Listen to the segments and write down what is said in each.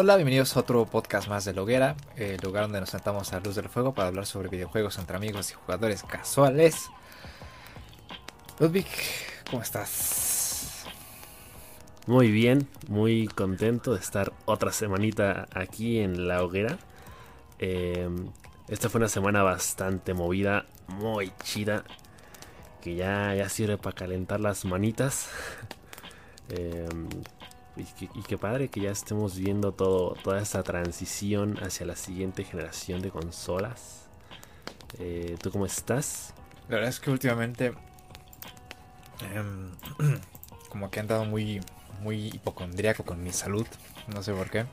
Hola, bienvenidos a otro podcast más de Loguera, el lugar donde nos sentamos a luz del fuego para hablar sobre videojuegos entre amigos y jugadores casuales. Ludwig, ¿cómo estás? Muy bien, muy contento de estar otra semanita aquí en la hoguera. Eh, esta fue una semana bastante movida, muy chida, que ya, ya sirve para calentar las manitas. Eh, y, qué padre que ya estemos viendo todo, toda esta transición hacia la siguiente generación de consolas. Eh, ¿Tú cómo estás? La verdad es que últimamente em, como que he andado muy, muy hipocondríaco con mi salud. No sé por qué.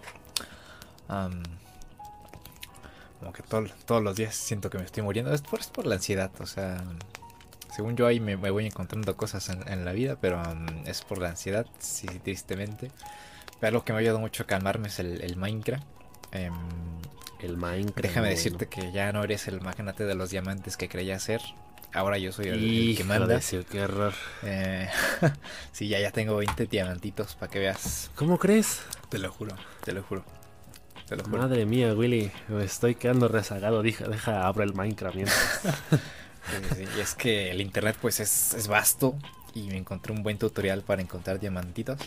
como que todos los días siento que me estoy muriendo. Es por, es por la ansiedad. O sea, según yo ahí me, voy encontrando cosas en, la vida, pero um, es por la ansiedad, sí, tristemente. Pero lo que me ha ayudado mucho a calmarme es el, Minecraft. Em, el Minecraft. Déjame decirte que ya no eres el magnate de los diamantes que creía ser. Ahora yo soy el, que manda. qué error. Eh, sí, ya, ya tengo 20 diamantitos para que veas. ¿Cómo crees? Te lo juro, te lo juro. Te lo juro. Madre mía, Willy, me estoy quedando rezagado. Deja, deja abro el Minecraft mientras. y es que el internet pues es, vasto y me encontré un buen tutorial para encontrar diamantitos.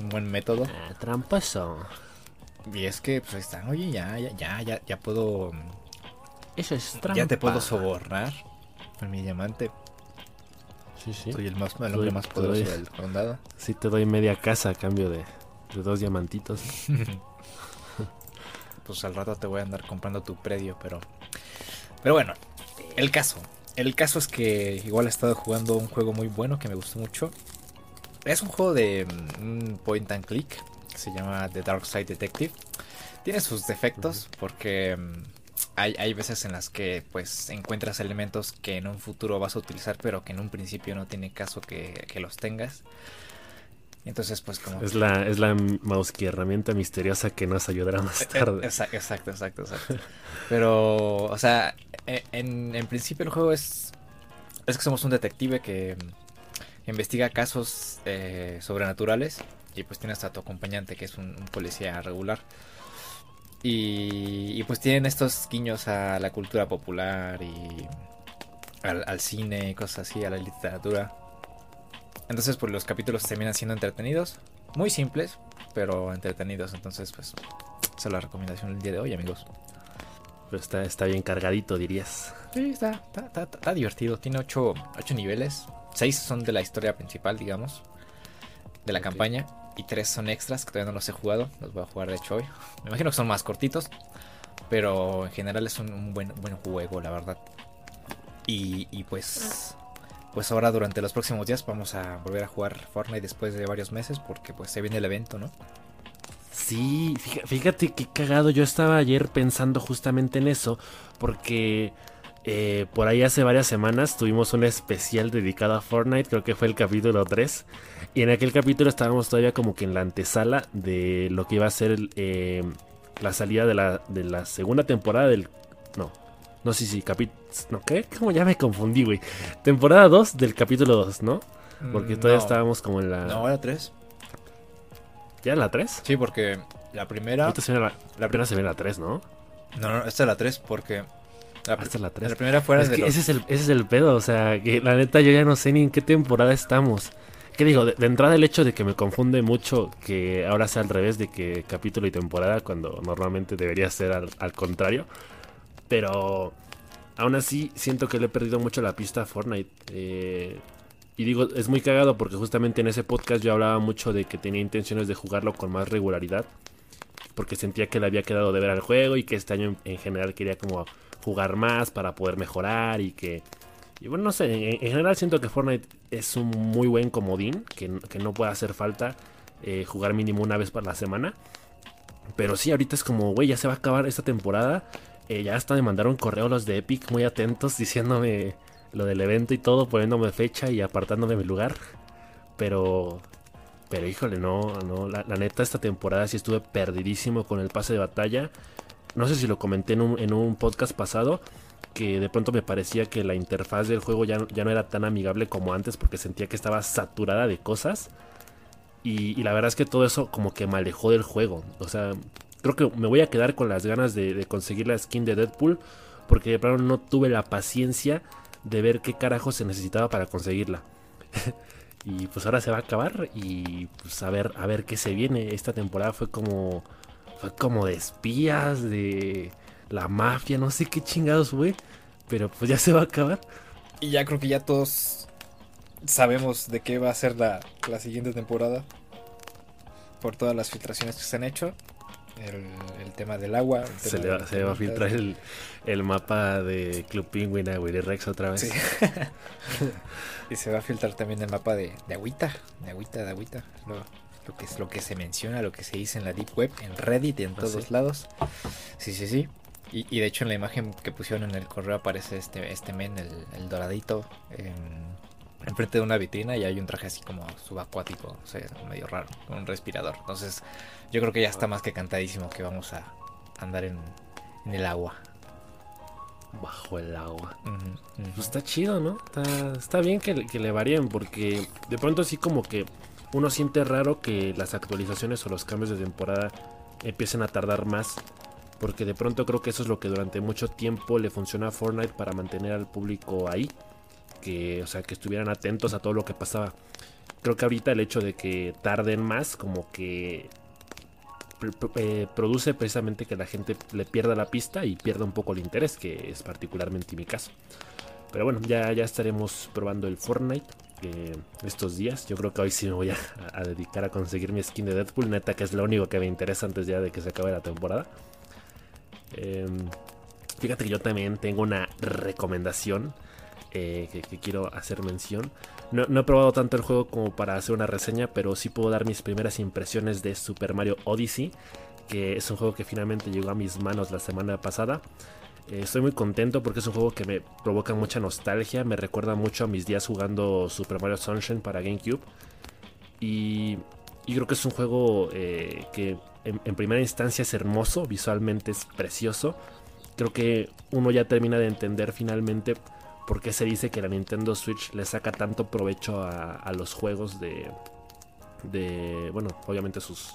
Un buen método. Ah, tramposo. Y es que pues están, oye, ya, ya, ya, ya, ya puedo... Eso es trampa. Ya te puedo sobornar con mi diamante. Sí, sí. Soy el, más, el hombre más poderoso del condado. Sí, te doy media casa a cambio de, de dos diamantitos. pues al rato te voy a andar comprando tu predio, pero... Pero bueno, el caso. El caso es que igual he estado jugando un juego muy bueno que me gustó mucho. Es un juego de mm, point and click. se llama The Dark Side Detective. Tiene sus defectos porque mm, hay, veces en las que pues encuentras elementos que en un futuro vas a utilizar pero que en un principio no tiene caso que, que los tengas. Entonces, pues como... Es la, es la mouse herramienta misteriosa que nos ayudará más eh, eh, tarde. Exacto, exacto, exacto. Pero, o sea, e, en, en, principio el juego es... Es que somos un detective que investiga casos eh, sobrenaturales y pues tienes a tu acompañante que es un, policía regular. Y, y, pues tienen estos guiños a la cultura popular y al, al cine, cosas así, a la literatura. Entonces, pues los capítulos terminan siendo entretenidos. Muy simples, pero entretenidos. Entonces, pues, esa es la recomendación del día de hoy, amigos. Pero está, está bien cargadito, dirías. Sí, está, está, divertido. Tiene 8, niveles. 6 son de la historia principal, digamos. De la campaña. Y 3 son extras que todavía no los he jugado. Los voy a jugar de hecho hoy. Me imagino que son más cortitos. Pero en general es un, buen, buen juego, la verdad. Y, y pues pues ahora durante los próximos días vamos a volver a jugar Fortnite después de varios meses porque pues se viene el evento, ¿no? Sí, fíjate qué cagado. Yo estaba ayer pensando justamente en eso porque eh, por ahí hace varias semanas tuvimos un especial dedicado a Fortnite, creo que fue el capítulo 3. Y en aquel capítulo estábamos todavía como que en la antesala de lo que iba a ser eh, la salida de la, de la segunda temporada del... No, no sé si capítulo... ¿No qué? Como ya me confundí, güey. Temporada 2 del capítulo 2, ¿no? Porque todavía estábamos como en la... No, era 3. ¿Ya era la 3? Sí, porque la primera... la, la primera se ve la 3, ¿no? No, no, esta es la 3 porque... La, esta es la 3. La primera fuera de ese, es el, ese es el pedo, o sea, que la neta yo ya no sé ni en qué temporada estamos. ¿Qué digo? De, entrada el hecho de que me confunde mucho que ahora sea al revés de que capítulo y temporada cuando normalmente debería ser al contrario. Pero aún así siento que le he perdido mucho la pista a Fortnite. Eh, y digo, es muy cagado porque justamente en ese podcast yo hablaba mucho de que tenía intenciones de jugarlo con más regularidad. Porque sentía que le había quedado de ver al juego y que este año en, general quería como jugar más para poder mejorar y que... Y bueno, no sé, en, general siento que Fortnite es un muy buen comodín, que, no puede hacer falta eh, jugar mínimo una vez por la semana. Pero sí, ahorita es como, güey, ya se va a acabar esta temporada eh, ya hasta me mandaron correo los de Epic muy atentos diciéndome lo del evento y todo, poniéndome fecha y apartándome mi lugar. Pero, pero híjole, no, no, la, neta esta temporada sí estuve perdidísimo con el pase de batalla. No sé si lo comenté en un, en un podcast pasado, que de pronto me parecía que la interfaz del juego ya, ya no era tan amigable como antes porque sentía que estaba saturada de cosas. Y, la verdad es que todo eso como que me alejó del juego. O sea, creo que me voy a quedar con las ganas de, conseguir la skin de Deadpool. Porque de plano no tuve la paciencia de ver qué carajo se necesitaba para conseguirla. y pues ahora se va a acabar. Y pues a ver, a ver qué se viene. Esta temporada fue como. Fue como de espías, de la mafia, no sé qué chingados fue. Pero pues ya se va a acabar. Y ya creo que ya todos sabemos de qué va a ser la, la siguiente temporada. Por todas las filtraciones que se han hecho. El, tema del agua. se, le va, a filtrar el, mapa de Club Penguin a Rex otra vez. y se va a filtrar también el mapa de, de agüita. De agüita, de agüita. Lo, lo, que es lo que se menciona, lo que se dice en la Deep Web, en Reddit y en ¿Ah, todos lados. Sí, sí, sí. Y, de hecho en la imagen que pusieron en el correo aparece este, este men, el, doradito, en, enfrente de una vitrina y hay un traje así como subacuático, o sea, medio raro, con un respirador. Entonces yo creo que ya está más que cantadísimo que vamos a andar en, el agua. Bajo el agua. Pues está chido, ¿no? Está, bien que, que le varíen porque de pronto así como que uno siente raro que las actualizaciones o los cambios de temporada empiecen a tardar más porque de pronto creo que eso es lo que durante mucho tiempo le funcionó a Fortnite para mantener al público ahí. Que, o sea, que estuvieran atentos a todo lo que pasaba. Creo que ahorita el hecho de que tarden más, como que eh, produce precisamente que la gente le pierda la pista y pierda un poco el interés, que es particularmente mi caso. Pero bueno, ya, ya estaremos probando el Fortnite eh, estos días. Yo creo que hoy sí me voy a, dedicar a conseguir mi skin de Deadpool, neta que es lo único que me interesa antes ya de que se acabe la temporada. Em, fíjate que yo también tengo una recomendación eh, que, quiero hacer mención. No, he probado tanto el juego como para hacer una reseña, pero sí puedo dar mis primeras impresiones de Super Mario Odyssey, que es un juego que finalmente llegó a mis manos la semana pasada. Eh, estoy muy contento porque es un juego que me provoca mucha nostalgia, me recuerda mucho a mis días jugando Super Mario Sunshine para GameCube. Y, creo que es un juego eh, que en, primera instancia es hermoso, visualmente es precioso. Creo que uno ya termina de entender finalmente por qué se dice que la Nintendo Switch le saca tanto provecho a, los juegos de, de, bueno, obviamente sus,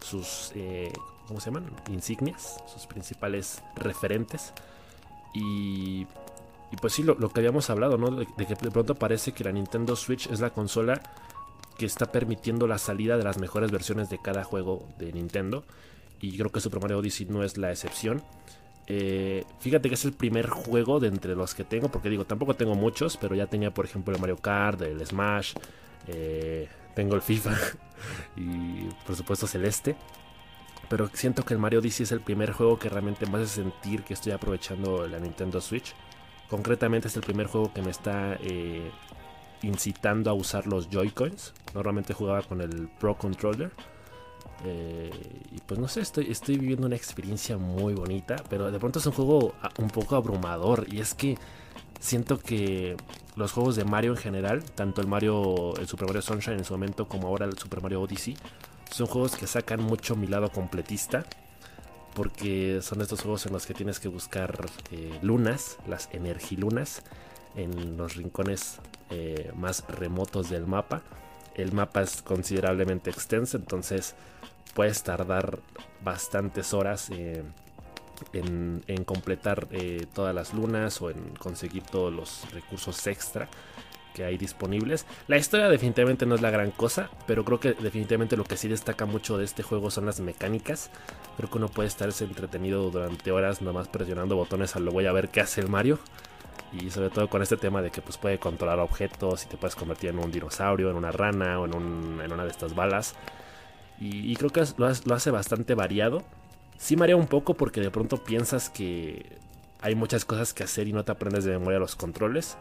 sus, eh, ¿cómo se llaman? Insignias, sus principales referentes. Y, y pues sí, lo, que habíamos hablado, ¿no? de, que de pronto parece que la Nintendo Switch es la consola que está permitiendo la salida de las mejores versiones de cada juego de Nintendo. Y creo que Super Mario Odyssey no es la excepción. Eh, fíjate que es el primer juego de entre los que tengo, porque digo, tampoco tengo muchos, pero ya tenía, por ejemplo, el Mario Kart, el Smash, eh, tengo el FIFA y, por supuesto, Celeste. Pero siento que el Mario Odyssey es el primer juego que realmente me hace sentir que estoy aprovechando la Nintendo Switch. Concretamente es el primer juego que me está eh, incitando a usar los Joy-Cons. Normalmente jugaba con el Pro Controller. Eh, y pues no sé, estoy, estoy viviendo una experiencia muy bonita, pero de pronto es un juego un poco abrumador. Y es que siento que los juegos de Mario en general, tanto el Mario, el Super Mario Sunshine en su momento como ahora el Super Mario Odyssey, son juegos que sacan mucho mi lado completista. Porque son estos juegos en los que tienes que buscar eh, lunas, las energilunas, en los rincones eh, más remotos del mapa. El mapa es considerablemente extenso, entonces puedes tardar bastantes horas eh, en, completar eh, todas las lunas o en conseguir todos los recursos extra que hay disponibles. La historia definitivamente no es la gran cosa, pero creo que definitivamente lo que sí destaca mucho de este juego son las mecánicas. Creo que uno puede estarse entretenido durante horas nomás presionando botones a lo voy a ver qué hace el Mario. Y sobre todo con este tema de que pues, puede controlar objetos y te puedes convertir en un dinosaurio, en una rana o en, una de estas balas. Y, creo que lo, hace bastante variado. Sí marea un poco porque de pronto piensas que hay muchas cosas que hacer y no te aprendes de memoria los controles.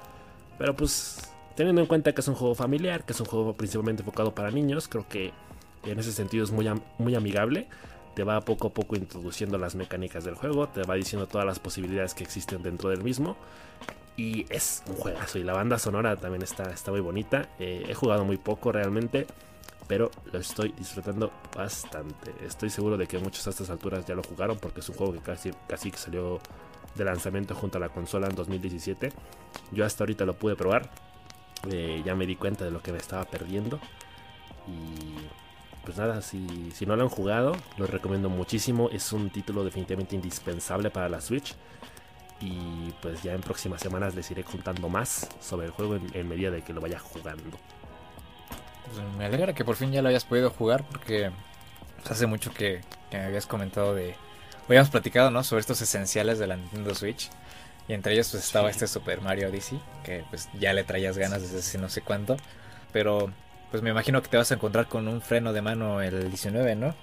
Pero pues teniendo en cuenta que es un juego familiar, que es un juego principalmente enfocado para niños, creo que en ese sentido es muy, muy amigable. Te va poco a poco introduciendo las mecánicas del juego, te va diciendo todas las posibilidades que existen dentro del mismo. Y es un juegazo. Y la banda sonora también está, está muy bonita. Eh, he jugado muy poco realmente. Pero lo estoy disfrutando bastante. Estoy seguro de que muchos a estas alturas ya lo jugaron. Porque es un juego que casi, casi salió de lanzamiento junto a la consola en 2017. Yo hasta ahorita lo pude probar. Eh, ya me di cuenta de lo que me estaba perdiendo. Y pues nada, si, si no lo han jugado, lo recomiendo muchísimo. Es un título definitivamente indispensable para la Switch. Y pues ya en próximas semanas les iré contando más sobre el juego en, medida de que lo vaya jugando. Pues me alegra que por fin ya lo hayas podido jugar porque hace mucho que, me habías comentado de... Habíamos platicado, ¿no? Sobre estos esenciales de la Nintendo Switch. Y entre ellos pues estaba este Super Mario Odyssey, que pues ya le traías ganas desde hace no sé cuánto. Pero pues me imagino que te vas a encontrar con un freno de mano el 19, ¿no?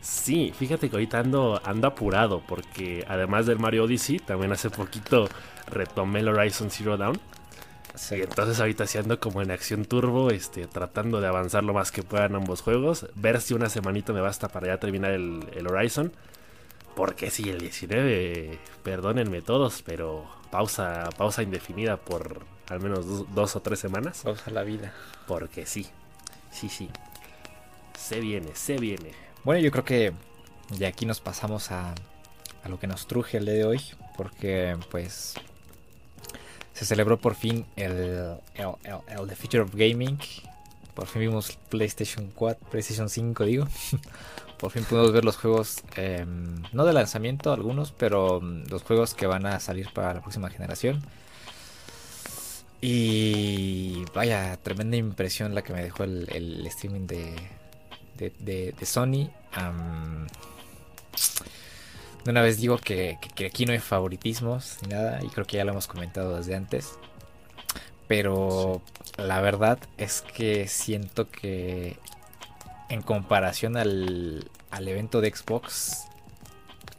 Sí, fíjate que ahorita ando, ando apurado porque además del Mario Odyssey, también hace poquito retomé el Horizon Zero Dawn. Y entonces ahorita sí ando como en acción turbo, este, tratando de avanzar lo más que pueda en ambos juegos. Ver si una semanita me basta para ya terminar el, el Horizon. Porque sí, el 19, perdónenme todos, pero pausa, pausa indefinida por al menos dos, o tres semanas. Pausa la vida. Porque sí, sí, sí. Se viene, se viene. Bueno, yo creo que de aquí nos pasamos a, a lo que nos truje el día de hoy. Porque pues se celebró por fin el, el, el, The Future of Gaming. Por fin vimos PlayStation 4, PlayStation 5 digo. Por fin pudimos ver los juegos, em, no de lanzamiento algunos, pero mm, los juegos que van a salir para la próxima generación. Y vaya, tremenda impresión la que me dejó el, streaming de, de, Sony. De una vez digo que, aquí no hay favoritismos ni nada, y creo que ya lo hemos comentado desde antes. Pero la verdad es que siento que en comparación al, al evento de Xbox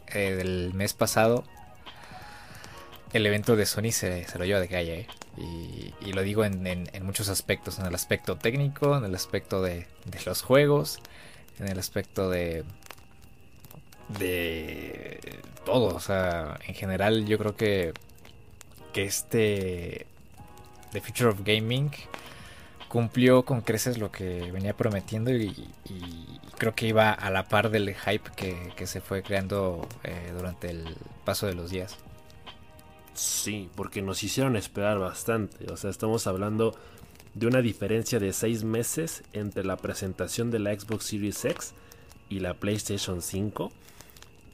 eh, del mes pasado, el evento de Sony se, se lo lleva de calle. ¿eh? Y, lo digo en, en, muchos aspectos, en el aspecto técnico, en el aspecto de, de los juegos, en el aspecto de, de todo. O sea, en general yo creo que, que este The Future of Gaming cumplió con creces lo que venía prometiendo y, creo que iba a la par del hype que, se fue creando eh, durante el paso de los días. Sí, porque nos hicieron esperar bastante. O sea, estamos hablando de una diferencia de seis meses entre la presentación de la Xbox Series X y la PlayStation 5.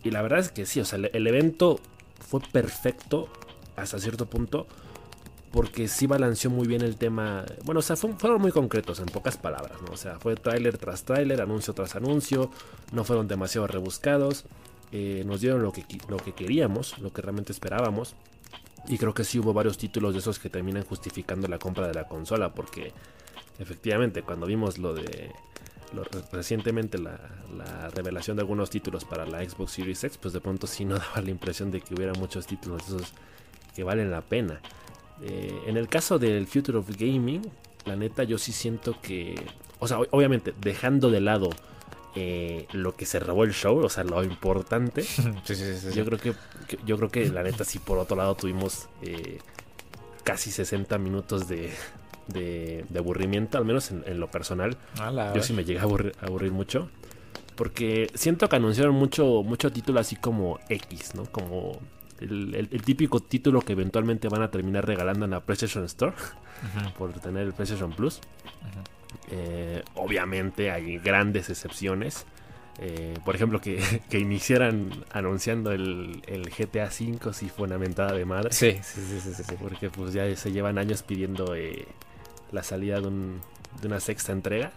Y la verdad es que sí, o sea, el evento fue perfecto hasta cierto punto porque sí balanceó muy bien el tema. Bueno, o sea, fueron muy concretos en pocas palabras, ¿no? O sea, fue tráiler tras tráiler, anuncio tras anuncio, no fueron demasiado rebuscados, eh, nos dieron lo que, lo que queríamos, lo que realmente esperábamos. Y creo que sí hubo varios títulos de esos que terminan justificando la compra de la consola, porque efectivamente cuando vimos lo de recientemente la, la, revelación de algunos títulos para la Xbox Series X, pues de pronto sí no daba la impresión de que hubiera muchos títulos esos que valen la pena. Eh, en el caso del Future of Gaming, la neta yo sí siento que, o sea, obviamente dejando de lado eh, lo que se robó el show, o sea, lo importante, yo creo que, yo creo que la neta sí por otro lado tuvimos eh, casi 60 minutos de, de, aburrimiento, al menos en, lo personal. yo sí me llegué a aburrir, mucho. Porque siento que anunciaron mucho, mucho título así como X, ¿no? Como el, típico título que eventualmente van a terminar regalando en la PlayStation Store por tener el PlayStation Plus. Eh, obviamente hay grandes excepciones. Eh, por ejemplo, que, iniciaran anunciando el, GTA V si fue una mentada de madre. Sí, sí, sí, sí, Porque pues ya se llevan años pidiendo eh, la salida de, de, una sexta entrega.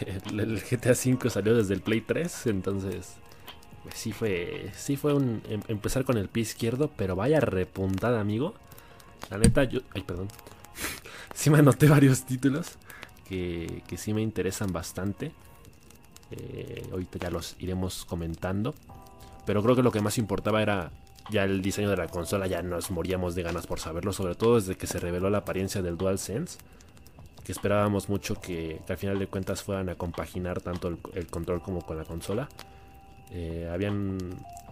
el, GTA V salió desde el Play 3, entonces pues sí fue, sí fue un em, empezar con el pie izquierdo, pero vaya repuntada, amigo. La neta, yo, ay, perdón. sí me anoté varios títulos que, que sí me interesan bastante. Eh, ahorita ya los iremos comentando. Pero creo que lo que más importaba era ya el diseño de la consola. Ya nos moríamos de ganas por saberlo. Sobre todo desde que se reveló la apariencia del DualSense. Que esperábamos mucho que, al final de cuentas fueran a compaginar tanto el control como con la consola. Eh, habían,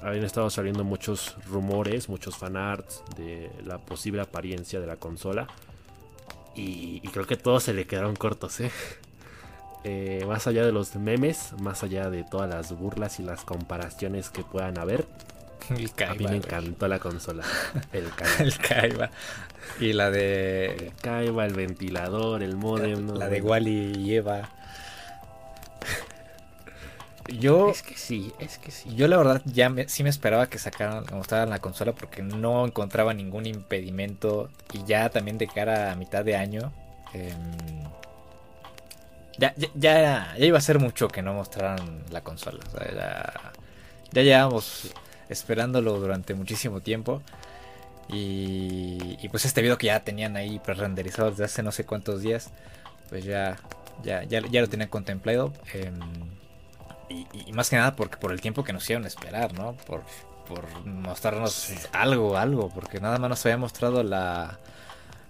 habían estado saliendo muchos rumores, muchos fanarts de la posible apariencia de la consola. Y, creo que todos se le quedaron cortos, ¿eh? ¿eh? más allá de los memes, más allá de todas las burlas y las comparaciones que puedan haber, El A mí me encantó la consola. El Kaiba. el Kaiba. Y la de. El Kaiba, el ventilador, el modem. La, de Wally y Eva. Yo. Es que sí, es que sí. Yo la verdad ya sí me esperaba que sacaran, mostraran la consola porque no encontraba ningún impedimento. Y ya también de cara a mitad de año. Em, ya, ya, ya, iba a ser mucho que no mostraran la consola. ya, ya llevamos esperándolo durante muchísimo tiempo. Y, pues este video que ya tenían ahí pre-renderizado desde hace no sé cuántos días, pues ya, ya, ya, lo tenían contemplado. Em, y, más que nada porque por el tiempo que nos a esperar, ¿no? Por, mostrarnos algo, algo, porque nada más nos había mostrado la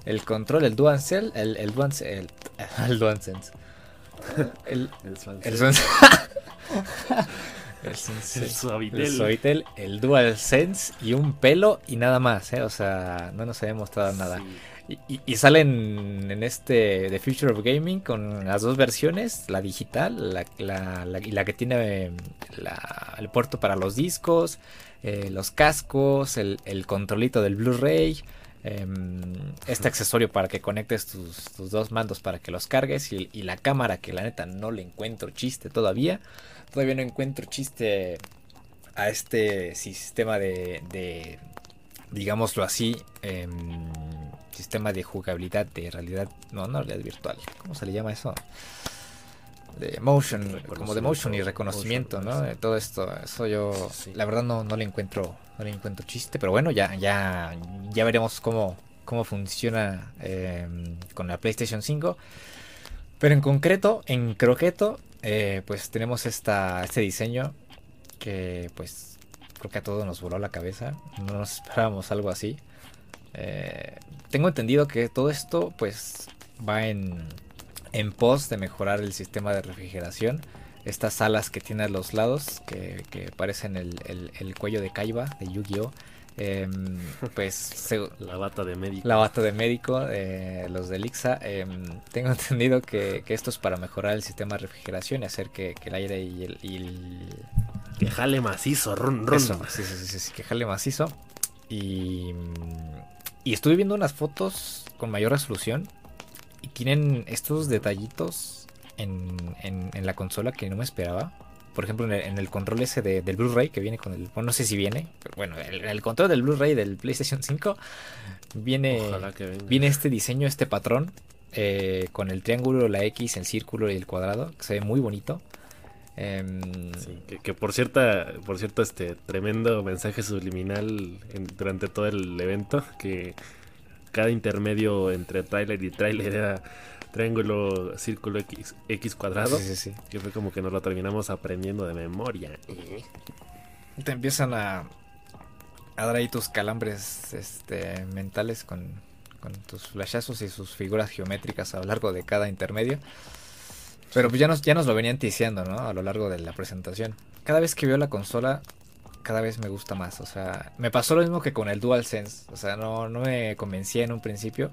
el control, el DualSense, el, el DualSense, el, el DualSense. El, el, el, El, Suavitel. el DualSense y un pelo y nada más, ¿eh? O sea, no nos había mostrado nada. Y, salen en este The Future of Gaming con las dos versiones, la digital la, y la que tiene el puerto para los discos, eh, los cascos, el, controlito del Blu-ray. Em, este accesorio para que conectes tus, dos mandos para que los cargues y, y, la cámara que la neta no le encuentro chiste todavía todavía no encuentro chiste a este sistema de, digámoslo así, em, sistema de jugabilidad de realidad, no, no realidad virtual, ¿cómo se le llama eso? De motion, como de motion y reconocimiento, ¿no? De todo esto, eso yo, la verdad no, no le encuentro, no le encuentro chiste, pero bueno, ya, ya, ya veremos cómo, cómo funciona em, con la PlayStation 5. Pero en concreto, en croqueto, eh, pues tenemos esta, este diseño que pues creo que a todos nos voló la cabeza. No nos esperábamos algo así. Eh, tengo entendido que todo esto pues va en, en pos de mejorar el sistema de refrigeración. Estas alas que tiene a los lados, que, parecen el, el, cuello de Kaiba de Yu-Gi-Oh! Em, pues la bata de médico. La bata de médico, eh, los de Lixa. Em, tengo entendido que, esto es para mejorar el sistema de refrigeración y hacer que, el aire y el, Que jale macizo, run, sí, sí, sí, que jale macizo. Y, y estuve viendo unas fotos con mayor resolución y tienen estos detallitos en, en la consola que no me esperaba por ejemplo, en el, control ese del Blu-ray que viene con el. Bueno, no sé si viene, pero bueno, el, el control del Blu-ray del PlayStation 5 viene, viene este diseño, este patrón, eh, con el triángulo, la X, el círculo y el cuadrado, que se ve muy bonito. Em, que, por cierta, por cierto, este tremendo mensaje subliminal durante todo el evento, que cada intermedio entre trailer y trailer era triángulo, círculo X, X cuadrado. Sí, sí, sí. Que fue como que nos lo terminamos aprendiendo de memoria. Te empiezan a, a dar ahí tus calambres este, mentales con, con tus flashazos y sus figuras geométricas a lo largo de cada intermedio. Pero pues ya nos, ya nos lo venían ticiando, ¿no? A lo largo de la presentación. Cada vez que veo la consola, cada vez me gusta más. O sea, me pasó lo mismo que con el DualSense. O sea, no, no me convencía en un principio.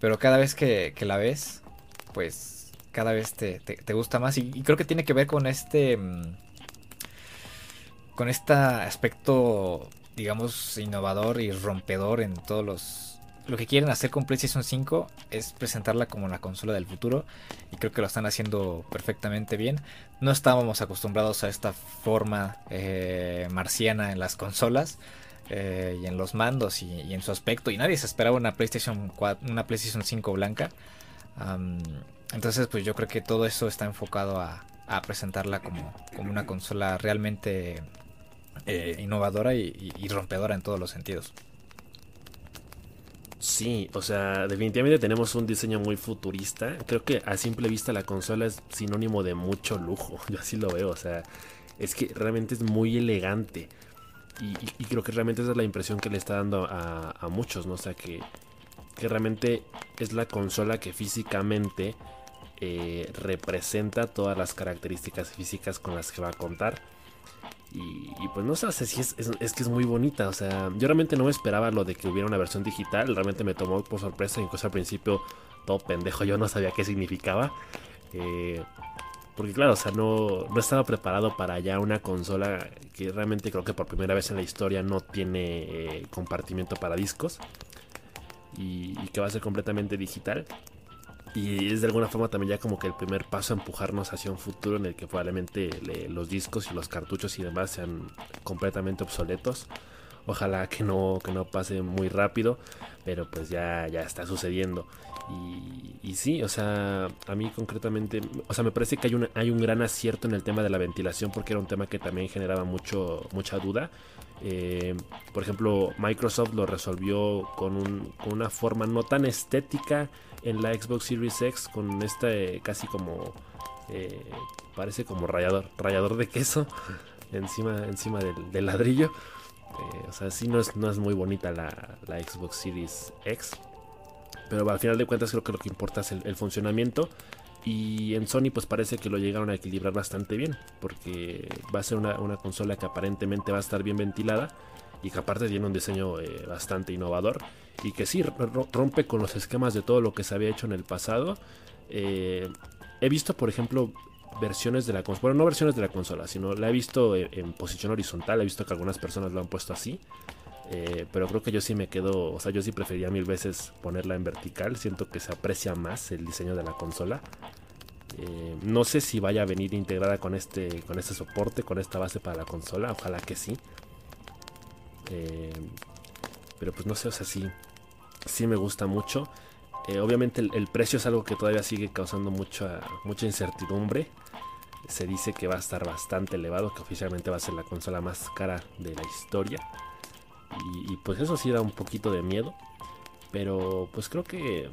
Pero cada vez que, que la ves, pues cada vez te, gusta más. Y, creo que tiene que ver con este. Mm, con este aspecto, digamos, innovador y rompedor en todos los. Lo que quieren hacer con PlayStation 5 es presentarla como la consola del futuro. Y creo que lo están haciendo perfectamente bien. No estábamos acostumbrados a esta forma eh, marciana en las consolas. Eh, y en los mandos y, en su aspecto. Y nadie se esperaba una PlayStation una PlayStation 5 blanca entonces, pues yo creo que todo eso está enfocado a, presentarla como, una consola realmente eh, innovadora y, rompedora en todos los sentidos. Sí, o sea, definitivamente tenemos un diseño muy futurista. Creo que a simple vista la consola es sinónimo de mucho lujo. Yo así lo veo, o sea, es que realmente es muy elegante. Y, creo que realmente esa es la impresión que le está dando a, a muchos, ¿no? O sea, que que realmente es la consola que físicamente eh, representa todas las características físicas con las que va a contar. Y, pues no sé, si es, es, que es muy bonita. O sea, yo realmente no me esperaba lo de que hubiera una versión digital. Realmente me tomó por sorpresa. Incluso al principio, todo pendejo, yo no sabía qué significaba. Eh, porque claro, o sea, no, no estaba preparado para ya una consola que realmente creo que por primera vez en la historia no tiene eh, compartimiento para discos y, que va a ser completamente digital. Y es de alguna forma también ya como que el primer paso a empujarnos hacia un futuro en el que probablemente los discos y los cartuchos y demás sean completamente obsoletos. Ojalá que no, que no pase muy rápido, pero pues ya, ya está sucediendo. Y, sí, o sea, a mí concretamente, o sea, me parece que hay un, hay un gran acierto en el tema de la ventilación porque era un tema que también generaba mucho, mucha duda. Eh, por ejemplo, Microsoft lo resolvió con, una forma no tan estética en la Xbox Series X, con este casi como, eh, parece como rayador, rayador de queso encima, encima del, ladrillo. O sea, sí no es, no es muy bonita la Xbox Series X. Pero al final de cuentas creo que lo que importa es el, funcionamiento. Y en Sony pues parece que lo llegaron a equilibrar bastante bien. Porque va a ser una, consola que aparentemente va a estar bien ventilada. Y que aparte tiene un diseño eh, bastante innovador. Y que sí rompe con los esquemas de todo lo que se había hecho en el pasado. Eh, he visto por ejemplo versiones de la consola. Bueno, no versiones de la consola, sino la he visto en, posición horizontal. He visto que algunas personas lo han puesto así. Eh, pero creo que yo sí me quedo, o sea, yo sí prefería mil veces ponerla en vertical. Siento que se aprecia más el diseño de la consola. Eh, no sé si vaya a venir integrada con este, con este soporte, con esta base para la consola. Ojalá que sí. Eh, pero pues no sé, o sea, sí, sí me gusta mucho. obviamente el, precio es algo que todavía sigue causando mucha, mucha incertidumbre. Se dice que va a estar bastante elevado, que oficialmente va a ser la consola más cara de la historia. Y, pues eso sí da un poquito de miedo. Pero pues creo que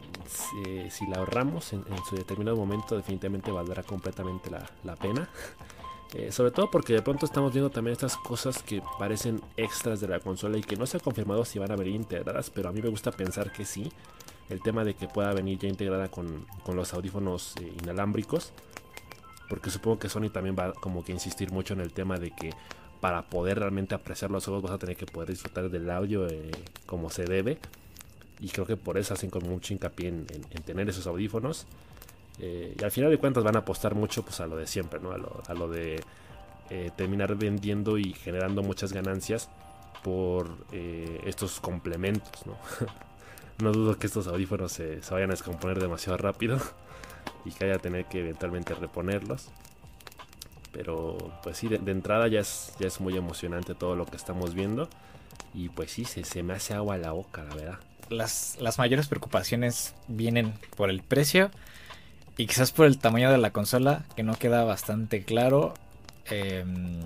si, la ahorramos en, su determinado momento definitivamente valdrá completamente la, pena. Eh, sobre todo porque de pronto estamos viendo también estas cosas que parecen extras de la consola y que no se ha confirmado si van a venir integradas, pero a mí me gusta pensar que sí. El tema de que pueda venir ya integrada con, los audífonos eh, inalámbricos. Porque supongo que Sony también va como que insistir mucho en el tema de que para poder realmente apreciar los juegos vas a tener que poder disfrutar del audio eh, como se debe. Y creo que por eso hacen con mucho hincapié en, tener esos audífonos. Eh, y al final de cuentas van a apostar mucho pues, a lo de siempre, ¿no? a, lo, de eh, terminar vendiendo y generando muchas ganancias por estos complementos. ¿no? no dudo que estos audífonos se, vayan a descomponer demasiado rápido y que haya tener que eventualmente reponerlos. Pero pues sí, de, entrada ya es, ya es muy emocionante todo lo que estamos viendo. Y pues sí, se, se me hace agua la boca, la verdad. Las, las mayores preocupaciones vienen por el precio y quizás por el tamaño de la consola, que no queda bastante claro. Em,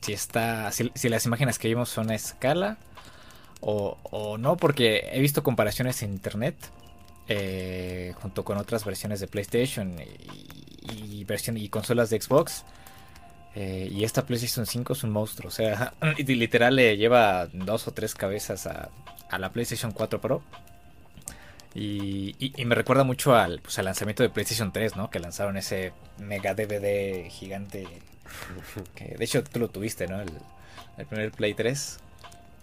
si está. Si, las imágenes que vimos son a escala. O, o no, porque he visto comparaciones en internet. Eh, junto con otras versiones de PlayStation y, y, y consolas de Xbox. Eh, y esta PlayStation 5 es un monstruo. O sea, literal le lleva dos o tres cabezas a, la PlayStation 4 Pro. Y, me recuerda mucho al, pues, al lanzamiento de PlayStation 3, ¿no? Que lanzaron ese mega DVD gigante. Que, de hecho, tú lo tuviste, ¿no? El, primer Play 3.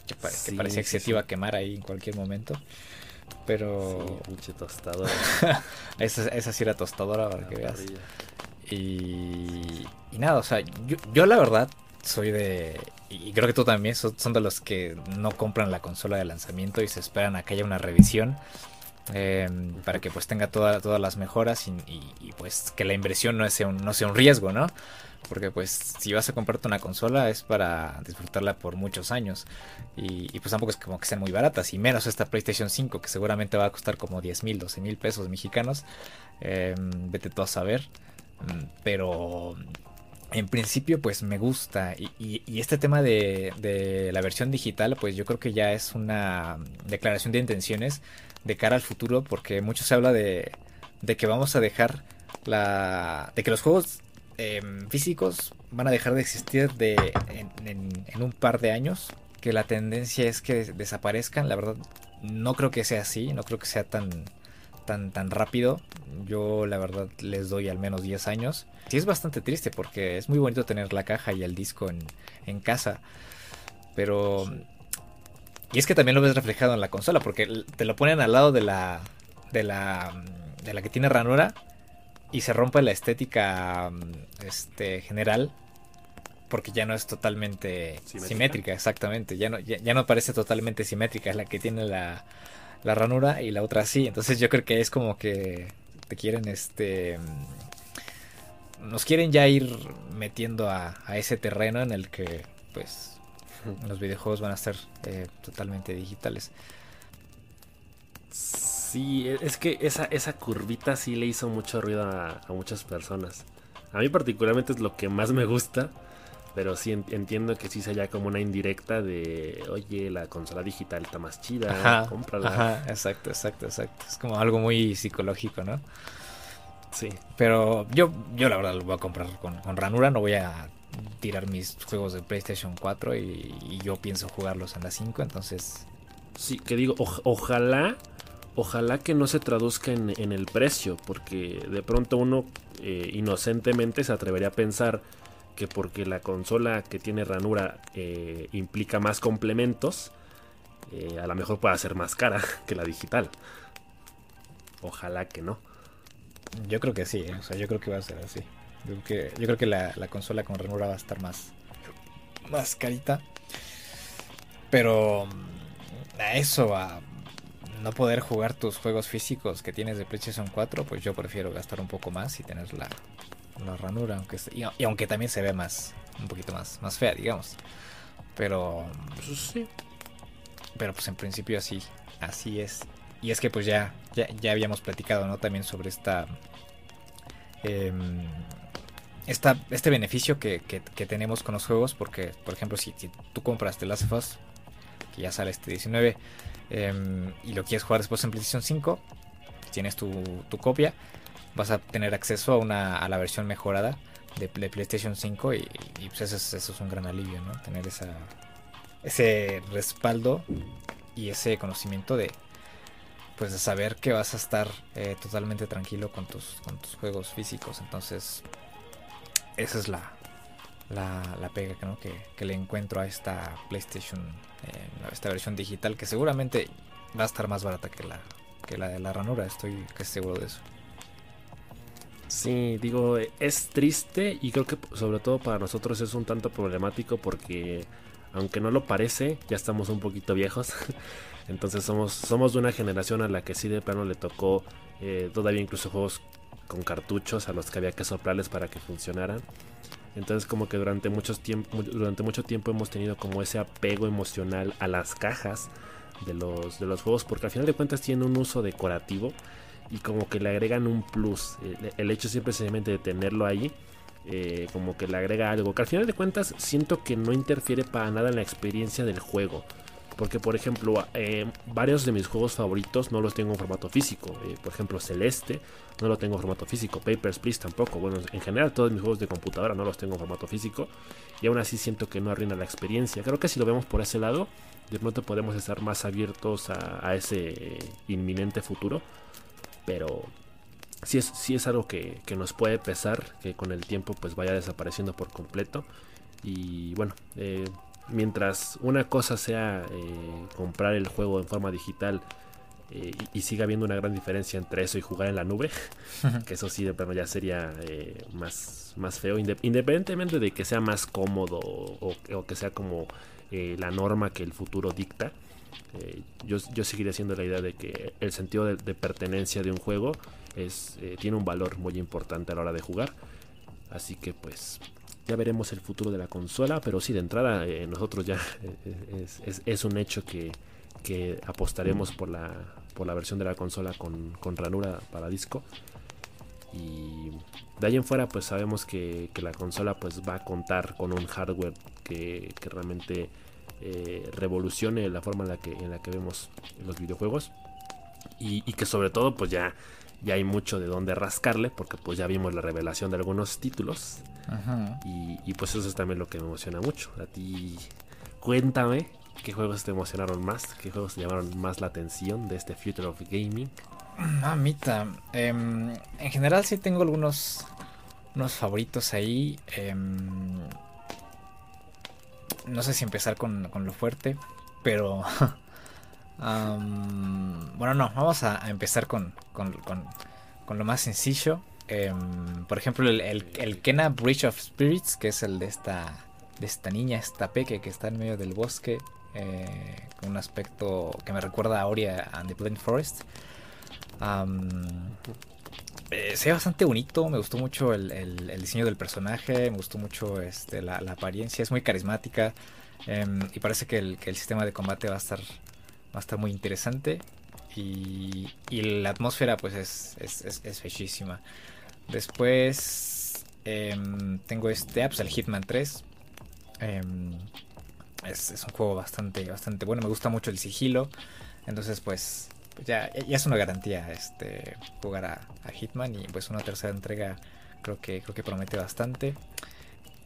Que, parecía que se iba a quemar ahí en cualquier momento. Pero. Sí, tostadora. esa, esa sí era tostadora para que veas. Y, nada, o sea, yo, la verdad soy de... Y creo que tú también son, de los que no compran la consola de lanzamiento y se esperan a que haya una revisión. Em, para que pues tenga todas las mejoras y, pues que la inversión no sea, un, no sea un riesgo, ¿no? Porque pues si vas a comprarte una consola es para disfrutarla por muchos años y, pues tampoco es como que sean muy baratas y menos esta PlayStation 5 que seguramente va a costar como 10 mil, 12 mil pesos mexicanos. Em, vete tú a saber. Mm, pero en principio pues me gusta. Y, este tema de, la versión digital pues yo creo que ya es una declaración de intenciones de cara al futuro porque mucho se habla de, que vamos a dejar la de que los juegos em, físicos van a dejar de existir de, en, un par de años que la tendencia es que desaparezcan. La verdad no creo que sea así no creo que sea tan tan, tan rápido. Yo la verdad les doy al menos 10 años. Sí es bastante triste porque es muy bonito tener la caja y el disco en, casa. Pero... Y es que también lo ves reflejado en la consola porque te lo ponen al lado de la... De la, de la que tiene ranura. y se rompe la estética mm, este, general porque ya no es totalmente simétrica, exactamente. Ya no, ya, no parece totalmente simétrica. Es la que tiene la, la ranura y la otra sí. Entonces yo creo que es como que te quieren este nos quieren ya ir metiendo a, a ese terreno en el que pues los videojuegos van a ser eh, totalmente digitales. Sí, e, es que esa, esa curvita sí le hizo mucho ruido a, muchas personas. A mí particularmente es lo que más me gusta. Pero sí entiendo que sí sea como una indirecta de, oye, la consola digital está más chida, ajá, cómprala. Ajá, exacto, exacto, exacto. Es como algo muy psicológico, ¿no? Sí. Pero yo, yo la verdad lo voy a comprar con, con ranura, no voy a tirar mis juegos de PlayStation 4 y, yo pienso jugarlos en la 5, entonces... Sí, que digo, ojalá ojalá que no se traduzca en, el precio, porque de pronto uno eh, inocentemente se atrevería a pensar que porque la consola que tiene ranura eh, implica más complementos, eh, a lo mejor pueda ser más cara que la digital. Ojalá que no. Yo creo que sí, o sea, yo creo que va a ser así. Yo creo que, la, consola con ranura va a estar más, más carita. Pero a eso, a no poder jugar tus juegos físicos que tienes de PlayStation 4, pues yo prefiero gastar un poco más y tener la, la ranura, aunque y, aunque también se ve más, un poquito más, más fea, digamos. Pero pues, sí. Pero pues en principio así, así es. Y es que pues ya, ya, habíamos platicado, ¿no? También sobre esta, em, esta este beneficio que, que, tenemos con los juegos, porque por ejemplo si, tú compras The Last of Us, que ya sale este 19, em, y lo quieres jugar después en PlayStation 5, tienes tu, tu copia vas a tener acceso a, una, a la versión mejorada de, PlayStation 5 y, pues eso es, eso es, un gran alivio, ¿no? Tener esa, ese respaldo y ese conocimiento de pues de saber que vas a estar eh, totalmente tranquilo con tus, con tus juegos físicos. Entonces, esa es la, la, pega ¿no? que, que, le encuentro a esta PlayStation, eh, esta versión digital, que seguramente va a estar más barata que la, que la de la ranura, estoy casi seguro de eso. Sí, digo, es triste y creo que sobre todo para nosotros es un tanto problemático porque aunque no lo parece, ya estamos un poquito viejos. Entonces somos, somos de una generación a la que sí de plano le tocó eh, todavía incluso juegos con cartuchos a los que había que soplarles para que funcionaran. Entonces como que durante, muchos durante mucho tiempo hemos tenido como ese apego emocional a las cajas de los, de los juegos porque al final de cuentas tienen un uso decorativo y como que le agregan un plus. El, hecho siempre simplemente de tenerlo ahí, eh, como que le agrega algo. Que al final de cuentas siento que no interfiere para nada en la experiencia del juego. Porque, por ejemplo, eh, varios de mis juegos favoritos no los tengo en formato físico. Eh, por ejemplo, Celeste no lo tengo en formato físico. Papers, Please tampoco. Bueno, en general todos mis juegos de computadora no los tengo en formato físico. Y aún así siento que no arruina la experiencia. Creo que si lo vemos por ese lado, de pronto podemos estar más abiertos a ese inminente futuro. Pero sí es, sí es algo que, nos puede pesar, que con el tiempo pues vaya desapareciendo por completo. Y bueno, eh, mientras una cosa sea eh, comprar el juego en forma digital eh, y, siga habiendo una gran diferencia entre eso y jugar en la nube, que eso sí de plano ya sería más, más feo, independientemente de que sea más cómodo o, o que sea como la norma que el futuro dicta. Eh, yo, seguiría siendo la idea de que el sentido de, pertenencia de un juego es, eh, tiene un valor muy importante a la hora de jugar. Así que pues ya veremos el futuro de la consola, pero sí, de entrada eh, nosotros ya es, un hecho que, apostaremos por la, por la versión de la consola con, ranura para disco. Y de ahí en fuera pues sabemos que, la consola pues va a contar con un hardware que, que realmente eh, revolucione la forma en la que, en la que vemos los videojuegos. Y, que sobre todo pues ya, ya hay mucho de donde rascarle porque pues ya vimos la revelación de algunos títulos. Y, pues eso es también lo que me emociona mucho. A ti cuéntame qué juegos te emocionaron más, qué juegos te llamaron más la atención de este Future of Gaming. Mamita, em, en general sí tengo algunos unos favoritos ahí. Em, no sé si empezar con, lo fuerte, pero... bueno, no, vamos a, empezar con, con, lo más sencillo. Em, por ejemplo, el, el, Kena Bridge of Spirits, que es el de esta, de esta niña, esta peque que está en medio del bosque, eh, con un aspecto que me recuerda a Aurea and the Blind Forest. Eh, se ve bastante bonito, me gustó mucho el, diseño del personaje, me gustó mucho este, la, apariencia, es muy carismática em, y parece que el, sistema de combate va a estar, va a estar muy interesante y, la atmósfera pues es, es, fechísima. Después em, tengo este, ah, pues, el Hitman 3. Em, es, un juego bastante, bastante bueno, me gusta mucho el sigilo, entonces pues ya, ya es una garantía este jugar a, Hitman y pues una tercera entrega creo que creo que promete bastante.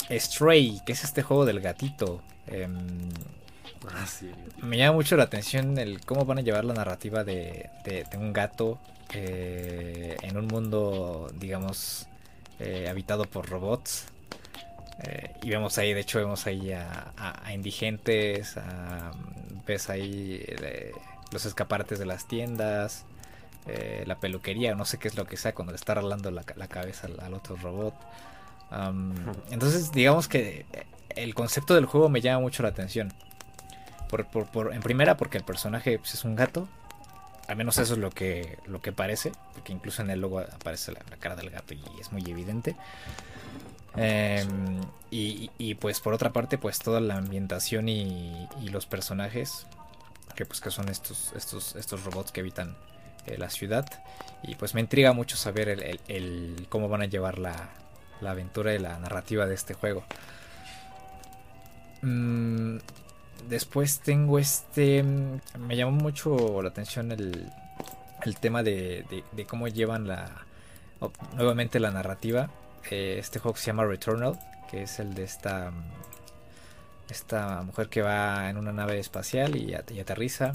Stray, que es este juego del gatito. Em, ah, me llama mucho la atención el cómo van a llevar la narrativa de, un gato eh, en un mundo, digamos, eh, habitado por robots. Eh, y vemos ahí, de hecho, vemos ahí a, a indigentes, a, ves ahí los escaparates de las tiendas, eh, la peluquería, no sé qué es lo que sea cuando le está arreglando la, cabeza al, otro robot. entonces, digamos que el concepto del juego me llama mucho la atención. Por, en primera, porque el personaje pues, es un gato. Al menos eso es lo que, lo que parece. Porque incluso en el logo aparece la, cara del gato y es muy evidente. Em, y, pues por otra parte, pues toda la ambientación y, y los personajes que pues que son estos, estos, estos robots que habitan eh, la ciudad. Y pues me intriga mucho saber el, cómo van a llevar la, la, aventura y la narrativa de este juego. Mm, después tengo este... Me llamó mucho la atención el, el tema de, de, cómo llevan la... nuevamente la narrativa. Eh, este juego se llama Returnal, que es el de esta esta mujer que va en una nave espacial y, aterriza.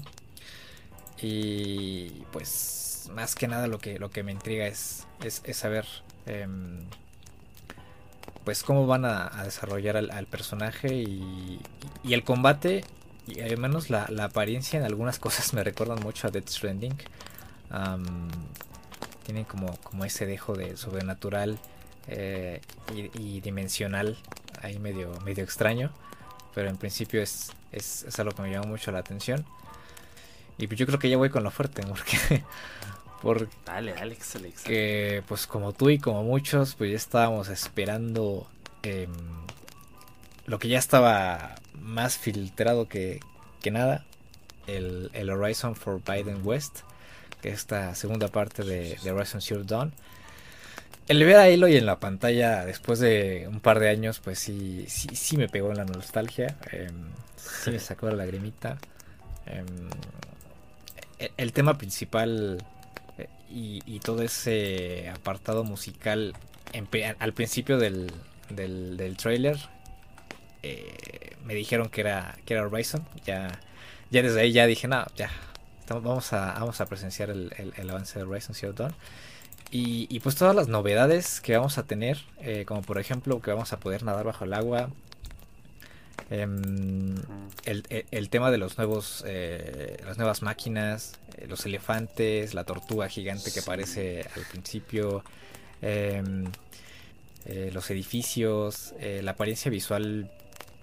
Y pues más que nada lo que, lo que me intriga es, es, saber em, pues cómo van a, desarrollar al, personaje y, el combate. Y al menos la, apariencia en algunas cosas me recuerdan mucho a Death Stranding. tienen como, como ese dejo de sobrenatural eh, y, y, dimensional ahí medio, medio extraño. Pero en principio es, es, algo que me llama mucho la atención. Y pues yo creo que ya voy con lo fuerte, porque... Por dale, Alex, Que pues como tú y como muchos, pues ya estábamos esperando em, lo que ya estaba más filtrado que, que nada. El, el, Horizon for Biden West, que es esta segunda parte de, de Horizon Zero Dawn el ver a Aloy en la pantalla después de un par de años, pues sí, sí, sí me pegó en la nostalgia. Eh, sí me sacó la lagrimita. Em, el, tema principal eh, y, todo ese apartado musical al principio del, del, trailer eh, me dijeron que era, que era Horizon. Ya, ya desde ahí ya dije, no, ya, vamos a, vamos a presenciar el, el avance de Horizon Zero Dawn. Y, pues todas las novedades que vamos a tener, eh, como por ejemplo que vamos a poder nadar bajo el agua, em, el, tema de los nuevos, eh, las nuevas máquinas, eh, los elefantes, la tortuga gigante que aparece al principio, em, los edificios, la apariencia visual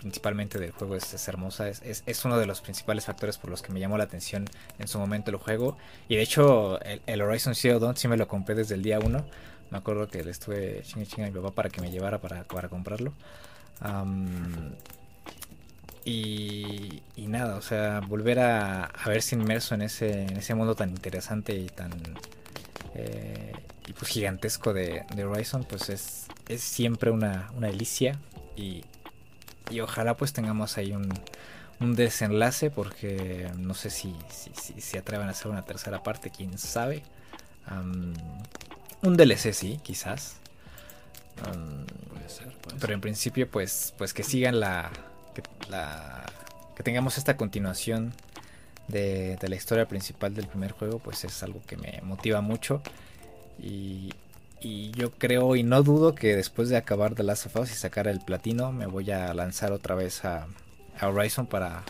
principalmente del juego es, hermosa. Es, es, uno de los principales factores por los que me llamó la atención en su momento el juego. Y de hecho, el, Horizon Zero Dawn sí me lo compré desde el día 1. Me acuerdo que le estuve ching a mi papá para que me llevara para, para comprarlo. y, y, nada, o sea, volver a, a, verse inmerso en ese, en ese mundo tan interesante y tan eh, y pues gigantesco de, de Horizon, pues es, es siempre una, una delicia. Y, y ojalá pues tengamos ahí un, un desenlace porque no sé si, si, se atrevan a hacer una tercera parte, quién sabe. un DLC sí, quizás. puede ser, pero en principio pues, pues que sigan la que, la... que tengamos esta continuación de, de, la historia principal del primer juego, pues es algo que me motiva mucho. Y, y yo creo y no dudo que después de acabar The Last of Us y sacar el platino, me voy a lanzar otra vez a, Horizon para,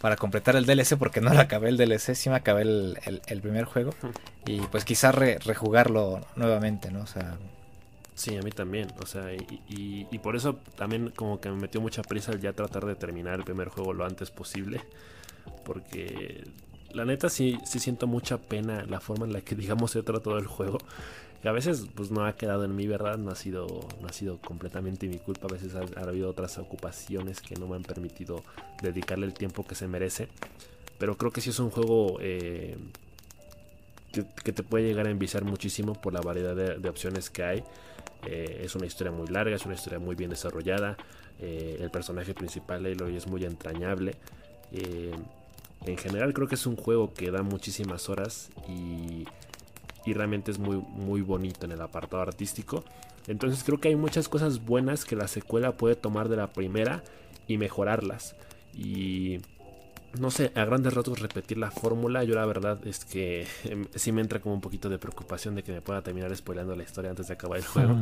para completar el DLC, porque no lo acabé el DLC, sí me acabé el, primer juego. Y pues quizás rejugarlo nuevamente, ¿no? O sea, Sí, a mí también. O sea, y, y, por eso también como que me metió mucha prisa el ya tratar de terminar el primer juego lo antes posible. Porque la neta sí, sí siento mucha pena la forma en la que digamos he tratado el juego. Que a veces pues no ha quedado en mi verdad, no ha sido, no ha sido completamente mi culpa. A veces ha, habido otras ocupaciones que no me han permitido dedicarle el tiempo que se merece. Pero creo que sí es un juego eh, que, te puede llegar a enviciar muchísimo por la variedad de, opciones que hay. Eh, es una historia muy larga, es una historia muy bien desarrollada. Eh, el personaje principal, Aloy, es muy entrañable. en general creo que es un juego que da muchísimas horas y y realmente es muy, muy bonito en el apartado artístico. Entonces creo que hay muchas cosas buenas que la secuela puede tomar de la primera y mejorarlas. Y no sé, a grandes ratos repetir la fórmula, yo la verdad es que em, sí me entra como un poquito de preocupación de que me pueda terminar spoilando la historia antes de acabar el juego.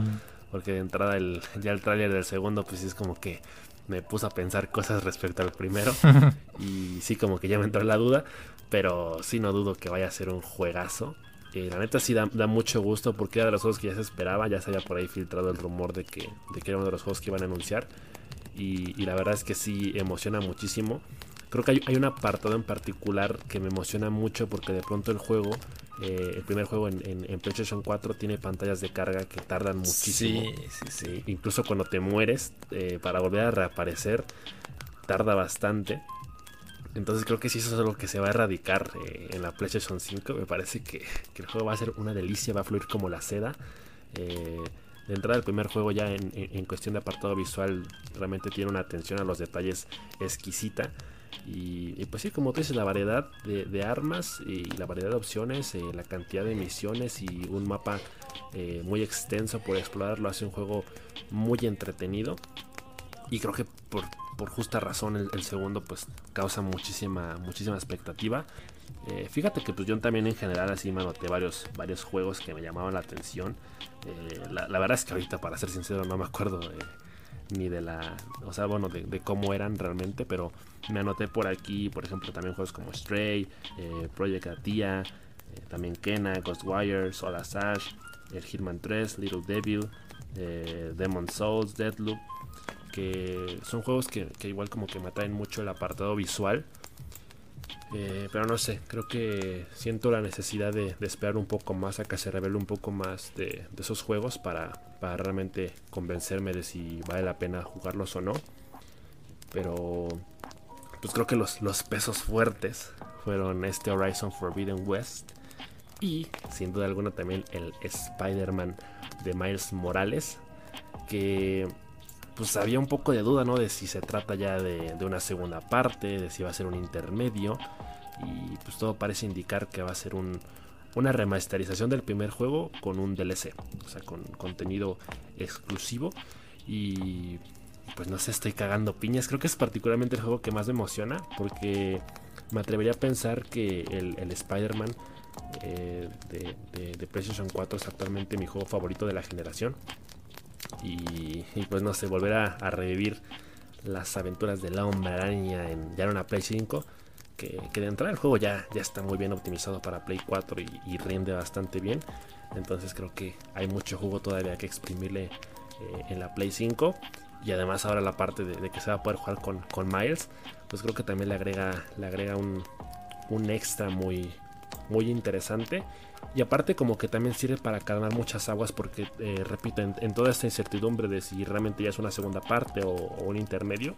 Porque de entrada el, ya el tráiler del segundo pues es como que me puso a pensar cosas respecto al primero. y sí como que ya me entró la duda. Pero sí no dudo que vaya a ser un juegazo la neta sí da, mucho gusto porque era de los juegos que ya se esperaba, ya se había por ahí filtrado el rumor de que, de que era uno de los juegos que iban a anunciar. Y, la verdad es que sí emociona muchísimo. Creo que hay, un apartado en particular que me emociona mucho porque de pronto el juego, eh, el primer juego en, PlayStation 4 tiene pantallas de carga que tardan muchísimo. Sí, sí, sí. Incluso cuando te mueres, eh, para volver a reaparecer, tarda bastante. Entonces creo que si eso es algo que se va a erradicar eh, en la PlayStation 5. Me parece que, el juego va a ser una delicia, va a fluir como la seda. Eh, de entrada el primer juego ya en, cuestión de apartado visual realmente tiene una atención a los detalles exquisita. Y, pues sí, como tú dices, la variedad de, armas y la variedad de opciones, eh, la cantidad de misiones y un mapa muy extenso por explorar lo hace un juego muy entretenido. Y creo que por por justa razón el, segundo pues causa muchísima, muchísima expectativa. Eh, fíjate que pues yo también en general así me anoté varios, varios juegos que me llamaban la atención. Eh, la, verdad es que ahorita para ser sincero no me acuerdo ni de la, o sea, bueno, de, cómo eran realmente, pero me anoté por aquí, por ejemplo, también juegos como Stray, eh, Project Atia, también Kena, Ghostwire, Soul Sash, el Hitman 3, Little Devil, Demon Souls, Deadloop que son juegos que, igual como que me atraen mucho el apartado visual. Eh, pero no sé, creo que siento la necesidad de, esperar un poco más a que se revele un poco más de, esos juegos para, realmente convencerme de si vale la pena jugarlos o no. Pero pues creo que los, los pesos fuertes fueron este Horizon Forbidden West y sin duda alguna también el Spider-Man de Miles Morales que pues había un poco de duda, ¿no? De si se trata ya de, una segunda parte, de si va a ser un intermedio. Y pues todo parece indicar que va a ser un, una remasterización del primer juego con un DLC, o sea, con contenido exclusivo. Y pues no sé, estoy cagando piñas. Creo que es particularmente el juego que más me emociona porque me atrevería a pensar que el, Spider-Man eh, de, de, de PlayStation 4 es actualmente mi juego favorito de la generación. Y, pues no sé, volver a, revivir las aventuras de la hombre araña en ya en una Play 5. Que, de entrada el juego ya, ya está muy bien optimizado para Play 4 y, rinde bastante bien. Entonces creo que hay mucho jugo todavía que exprimirle eh, en la Play 5. Y además ahora la parte de, que se va a poder jugar con, con, Miles. Pues creo que también le agrega, le agrega un, un extra muy, muy interesante. Y aparte como que también sirve para calmar muchas aguas porque, eh, repito, en, toda esta incertidumbre de si realmente ya es una segunda parte o, un intermedio,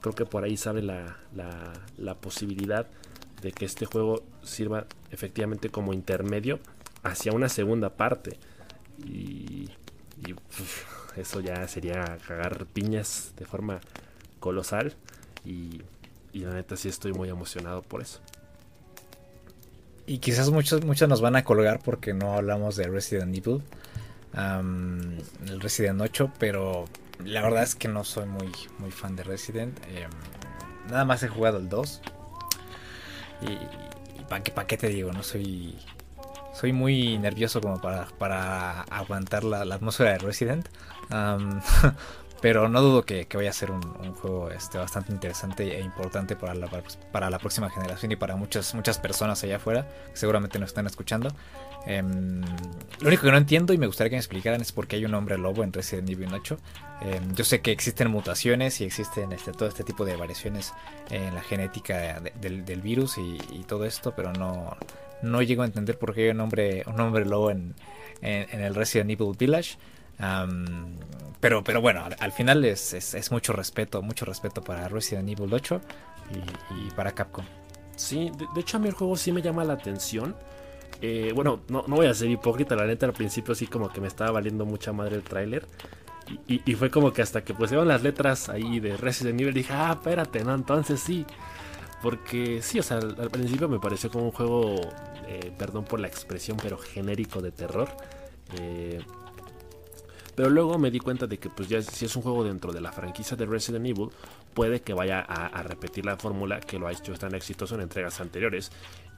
creo que por ahí sabe la, la, posibilidad de que este juego sirva efectivamente como intermedio hacia una segunda parte. Y, eso ya sería cagar piñas de forma colosal. Y, y la neta sí estoy muy emocionado por eso. Y quizás muchos, muchos nos van a colgar porque no hablamos de Resident Evil, el Resident 8, pero la verdad es que no soy muy, muy fan de Resident. Em, nada más he jugado el 2. Y, para qué, pa qué te digo, no soy soy muy nervioso como para, para aguantar la, atmósfera de Resident. Pero no dudo que, vaya a ser un, juego este, bastante interesante e importante para la, para la próxima generación y para muchas, muchas personas allá afuera que seguramente nos están escuchando. Em, lo único que no entiendo y me gustaría que me explicaran es por qué hay un hombre lobo en Resident Evil 8. Em, yo sé que existen mutaciones y existen este, todo este tipo de variaciones en la genética del, virus y, todo esto, pero no, no llego a entender por qué hay un hombre, un hombre lobo en, el Resident Evil Village. Pero, pero bueno, al, final es, es, mucho respeto, mucho respeto para Resident Evil 8 y, para Capcom. Sí, de, hecho a mí el juego sí me llama la atención. Eh, bueno, no, voy a ser hipócrita, la neta al principio sí como que me estaba valiendo mucha madre el tráiler. Y, fue como que hasta que pusieron las letras ahí de Resident Evil dije, ah, espérate, no, entonces sí. Porque sí, o sea, al, principio me pareció como un juego, eh, perdón por la expresión, pero genérico de terror. Eh, pero luego me di cuenta de que pues ya si es un juego dentro de la franquicia de Resident Evil, puede que vaya a, repetir la fórmula que lo ha hecho tan exitoso en entregas anteriores.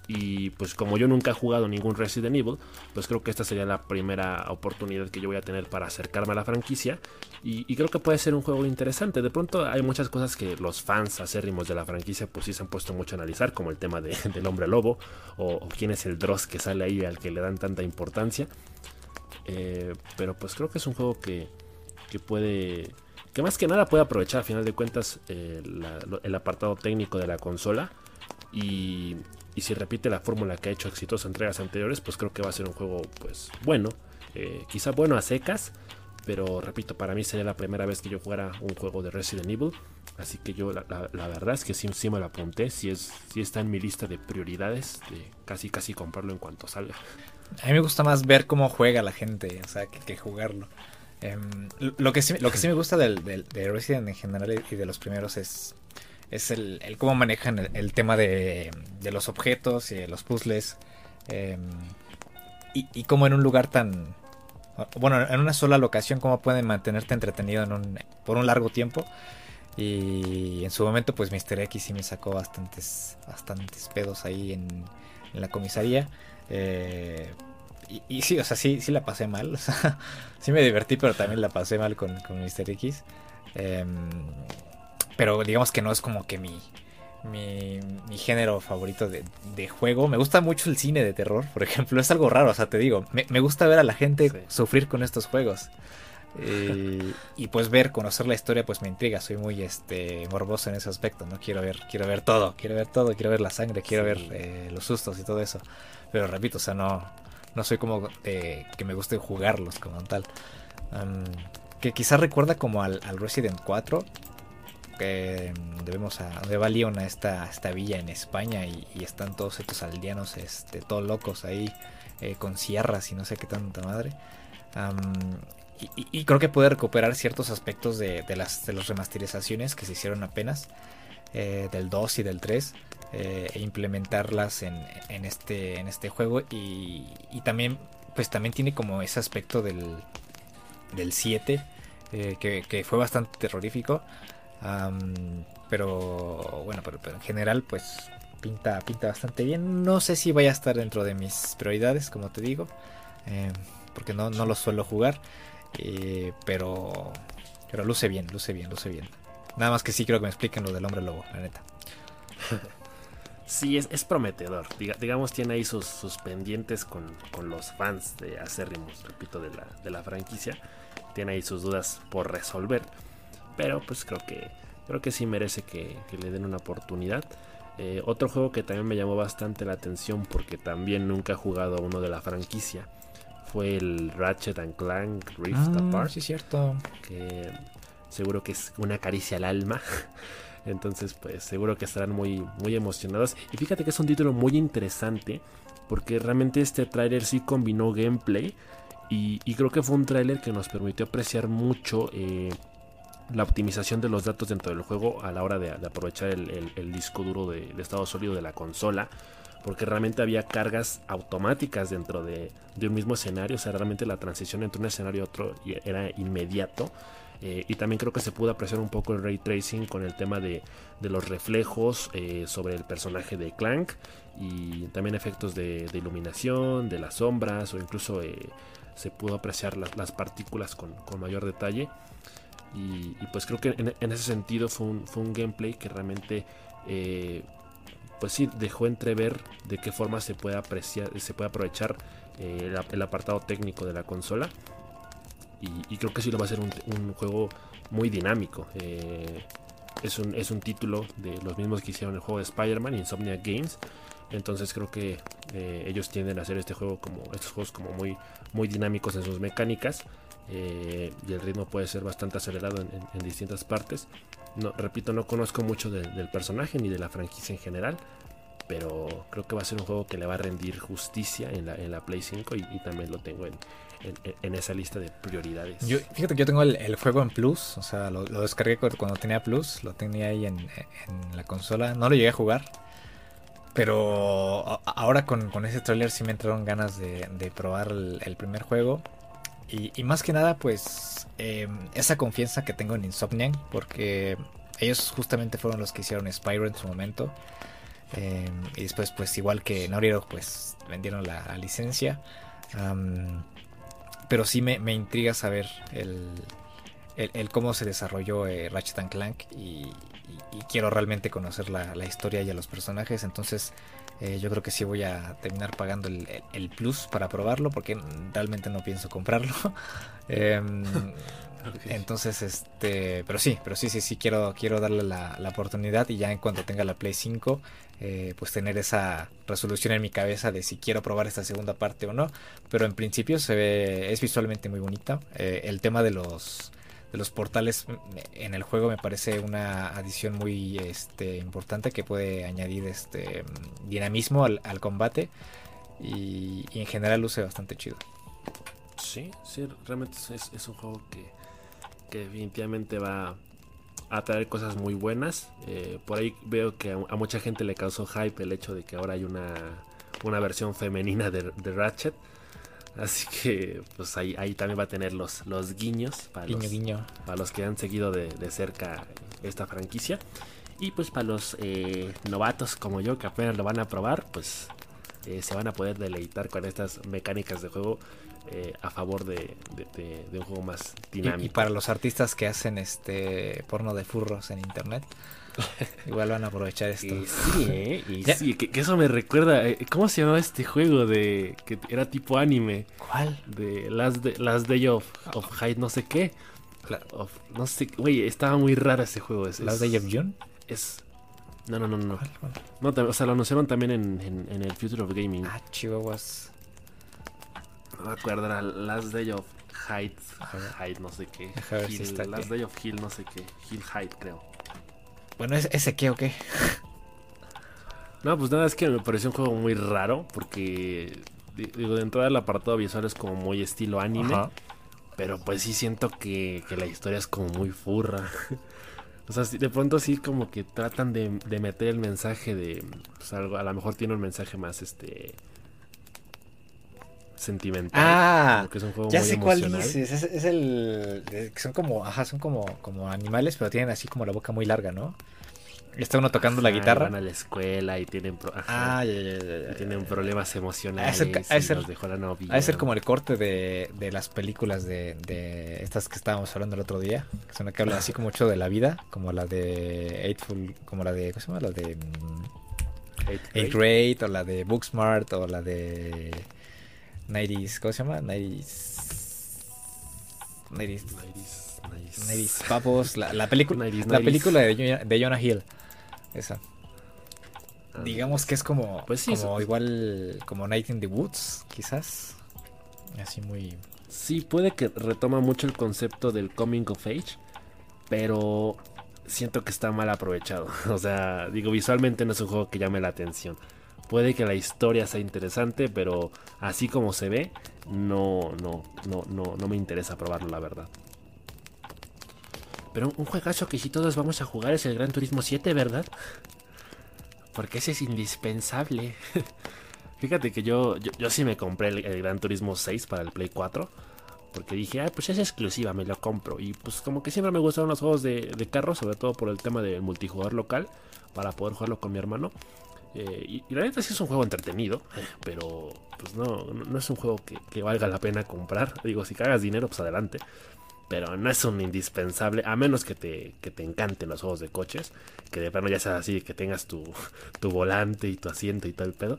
Y pues como yo nunca he jugado ningún Resident Evil, pues creo que esta sería la primera oportunidad que yo voy a tener para acercarme a la franquicia. Y, creo que puede ser un juego interesante. De pronto hay muchas cosas que los fans acérrimos de la franquicia pues sí se han puesto mucho a analizar, como el tema del hombre lobo, o, quién es el Dross que sale ahí al que le dan tanta importancia. Eh, pero pues creo que es un juego que, que puede... Que más que nada puede aprovechar a final de cuentas eh, el apartado técnico de la consola. Y, y si repite la fórmula que ha hecho exitosas entregas anteriores, pues creo que va a ser un juego pues bueno, eh, quizá bueno a secas, pero repito, para mí sería la primera vez que yo jugara un juego de Resident Evil, así que yo la, verdad es que sí, sí, me lo apunté, si es, sí está en mi lista de prioridades, de casi casi comprarlo en cuanto salga. A mí me gusta más ver cómo juega la gente, o sea, que, jugarlo. Em, lo, que sí, lo que sí me gusta del, de Resident en general y de los primeros es es el, cómo manejan el, tema de, los objetos y de los puzzles. Em, y, y cómo en un lugar tan... Bueno, en una sola locación, cómo pueden mantenerte entretenido por un largo tiempo. Y en su momento, pues Mr. X sí me sacó bastantes, bastantes pedos ahí en, la comisaría. Eh, y, sí, o sea, sí, sí la pasé mal. O sea, sí me divertí, pero también la pasé mal con, con Mr. X. Em, pero digamos que no es como que mi, mi, género favorito de, juego. Me gusta mucho el cine de terror, por ejemplo. Es algo raro, o sea, te digo, me, gusta ver a la gente sufrir con estos juegos. Y pues ver, conocer la historia, pues me intriga. Soy muy este morboso en ese aspecto, ¿no? Quiero ver, quiero ver todo, quiero ver todo, quiero ver la sangre, quiero ver eh, los sustos y todo eso. Pero repito, o sea, no, no soy como que me guste jugarlos como tal. que quizás recuerda como al, al Resident 4 que debemos a donde va Leon a esta, esta villa en España y, están todos estos aldeanos este, todos locos ahí eh, con sierras y no sé qué tanta madre. y, creo que puede recuperar ciertos aspectos de, las, de las remasterizaciones que se hicieron apenas, eh, del 2 y del 3, eh, e implementarlas en, este, este juego. Y, también, pues también tiene como ese aspecto del, del 7, que, que, fue bastante terrorífico pero bueno, pero, en general pues pinta, pinta bastante bien. No sé si vaya a estar dentro de mis prioridades, como te digo, em, porque no, no lo suelo jugar, eh, pero, pero luce bien, luce bien, luce bien. Nada más que sí creo que me expliquen lo del hombre lobo, la neta. Sí, es, es prometedor. digamos, tiene ahí sus, sus pendientes con, con, los fans de acérrimos, repito, de la, de la franquicia. Tiene ahí sus dudas por resolver. Pero pues creo que creo que sí merece que, le den una oportunidad. Eh, otro juego que también me llamó bastante la atención porque también nunca he jugado a uno de la franquicia fue el Ratchet and Clank Rift ah, Apart. Sí, cierto. Que seguro que es una caricia al alma. Entonces, pues seguro que estarán muy, muy emocionados. Y fíjate que es un título muy interesante porque realmente este tráiler sí combinó gameplay. Y, creo que fue un tráiler que nos permitió apreciar mucho eh, la optimización de los datos dentro del juego a la hora de, aprovechar el, disco duro de, estado sólido de la consola. Porque realmente había cargas automáticas dentro de, un mismo escenario. O sea, realmente la transición entre un escenario y otro era inmediato. Eh, y también creo que se pudo apreciar un poco el ray tracing con el tema de, los reflejos eh, sobre el personaje de Clank. Y también efectos de, iluminación, de las sombras o incluso eh, se pudo apreciar las partículas con, con mayor detalle. Y, pues creo que en, ese sentido fue un, fue un gameplay que realmente pues sí dejó entrever de qué forma se puede apreciar, se puede aprovechar el, apartado técnico de la consola. Y, creo que sí lo va a ser un, juego muy dinámico. Eh, es, un, es un título de los mismos que hicieron el juego de Spider-Man, Insomnia Games. Entonces creo que ellos tienden a hacer este juego como estos juegos como muy, muy dinámicos en sus mecánicas. Eh, y el ritmo puede ser bastante acelerado en, distintas partes. Repito, no conozco mucho del personaje ni de la franquicia en general, pero creo que va a ser un juego que le va a rendir justicia en la, en la Play 5 y, también lo tengo en, en, esa lista de prioridades. Fíjate que yo tengo el, juego en Plus, o sea, lo, descargué cuando tenía Plus, lo tenía ahí en, la consola, no lo llegué a jugar. Pero ahora con, ese trailer sí me entraron ganas de, probar el primer juego. Y, más que nada, pues, em, esa confianza que tengo en Insomniac, porque ellos justamente fueron los que hicieron Spyro en su momento. Em, y después, pues, igual que Naughty pues, vendieron la, licencia. Pero sí me, intriga saber el, el, cómo se desarrolló eh, Ratchet Clank y, quiero realmente conocer la, la, historia y a los personajes. Entonces, eh, yo creo que sí voy a terminar pagando el, plus para probarlo porque realmente no pienso comprarlo. Entonces, este, pero sí, pero sí, sí, sí, quiero, quiero darle la, oportunidad y ya en cuanto tenga la Play 5, eh, pues tener esa resolución en mi cabeza de si quiero probar esta segunda parte o no. Pero en principio se ve, es visualmente muy bonita. Eh, el tema de los de los portales en el juego me parece una adición muy este, importante que puede añadir este dinamismo al, combate y, en general luce bastante chido. Sí, sí, realmente es, un juego que, definitivamente va a traer cosas muy buenas. Eh, por ahí veo que a, mucha gente le causó hype el hecho de que ahora hay una, una versión femenina de, de Ratchet. Así que pues ahí, ahí también va a tener los, los guiños para, los, para los que han seguido de, cerca esta franquicia. Y pues para los eh, novatos como yo que apenas lo van a probar, pues eh, se van a poder deleitar con estas mecánicas de juego eh, a favor de, un juego más dinámico. Y, para los artistas que hacen este porno de furros en internet, igual van a aprovechar esto. Y sí, ¿eh? Y sí, que, eso me recuerda. Eh, ¿Cómo se llamaba este juego de que era tipo anime? ¿Cuál? De Last, Last Day of, of Hide, no sé qué. no sé, güey, estaba muy raro ese juego. Es, ¿Last Day of June? Es. No, no, no, no. no o sea, lo anunciaron también en, en, el Future of Gaming. Ah, chihuahuas. Acuerdo, era Last Day of Hyde. Hyde, no sé qué. Last Day of Hill, no sé qué. Hill Hyde, creo. Bueno, ¿ese qué o qué? No, pues nada, es que me pareció un juego muy raro. Porque, digo, de entrada el apartado visual es como muy estilo anime. Pero pues sí siento que, que, la historia es como muy furra. o sea, de pronto sí como que tratan de, de meter el mensaje de... Pues algo, a lo mejor tiene un mensaje más este sentimental. Ah, que es un juego ya sé cuál dices. Es, el. son como. Ajá, son como, como animales, pero tienen así como la boca muy larga, ¿no? Está uno tocando la guitarra. Van a la escuela y tienen, ah, tienen problemas emocionales. A ser. Ha ser como el corte de, de las películas de, de, estas que estábamos hablando el otro día. Que son que hablan así como mucho de la vida. Como la de Eightful. Como la de. ¿Cómo se llama? La de. Mm, Eight Grade. O la de Booksmart. O la de. 90 ¿cómo se llama? 90s. papos, la, la, película, la película de, de, Jonah Hill. Esa. Ah. Digamos que es como, pues como igual como Night in the Woods, quizás. Así muy. Sí, puede que retoma mucho el concepto del coming of age, pero siento que está mal aprovechado. O sea, digo, visualmente no es un juego que llame la atención. Puede que la historia sea interesante, pero así como se ve, no, no, no, no, no me interesa probarlo, la verdad. Pero un juegazo que si todos vamos a jugar es el Gran Turismo 7, ¿verdad? Porque ese es indispensable. Fíjate que yo, yo, sí me compré el, Gran Turismo 6 para el Play 4. Porque dije, ah, pues es exclusiva, me lo compro. Y pues como que siempre me gustaron los juegos de, de carro, sobre todo por el tema del multijugador local, para poder jugarlo con mi hermano. Eh, y, la neta sí es un juego entretenido, pero pues no, no, es un juego que, valga la pena comprar. Digo, si cagas dinero, pues adelante. pero no es un indispensable, a menos que te, que te encanten los juegos de coches, que de plano ya sea así, que tengas tu, tu volante y tu asiento y todo el pedo.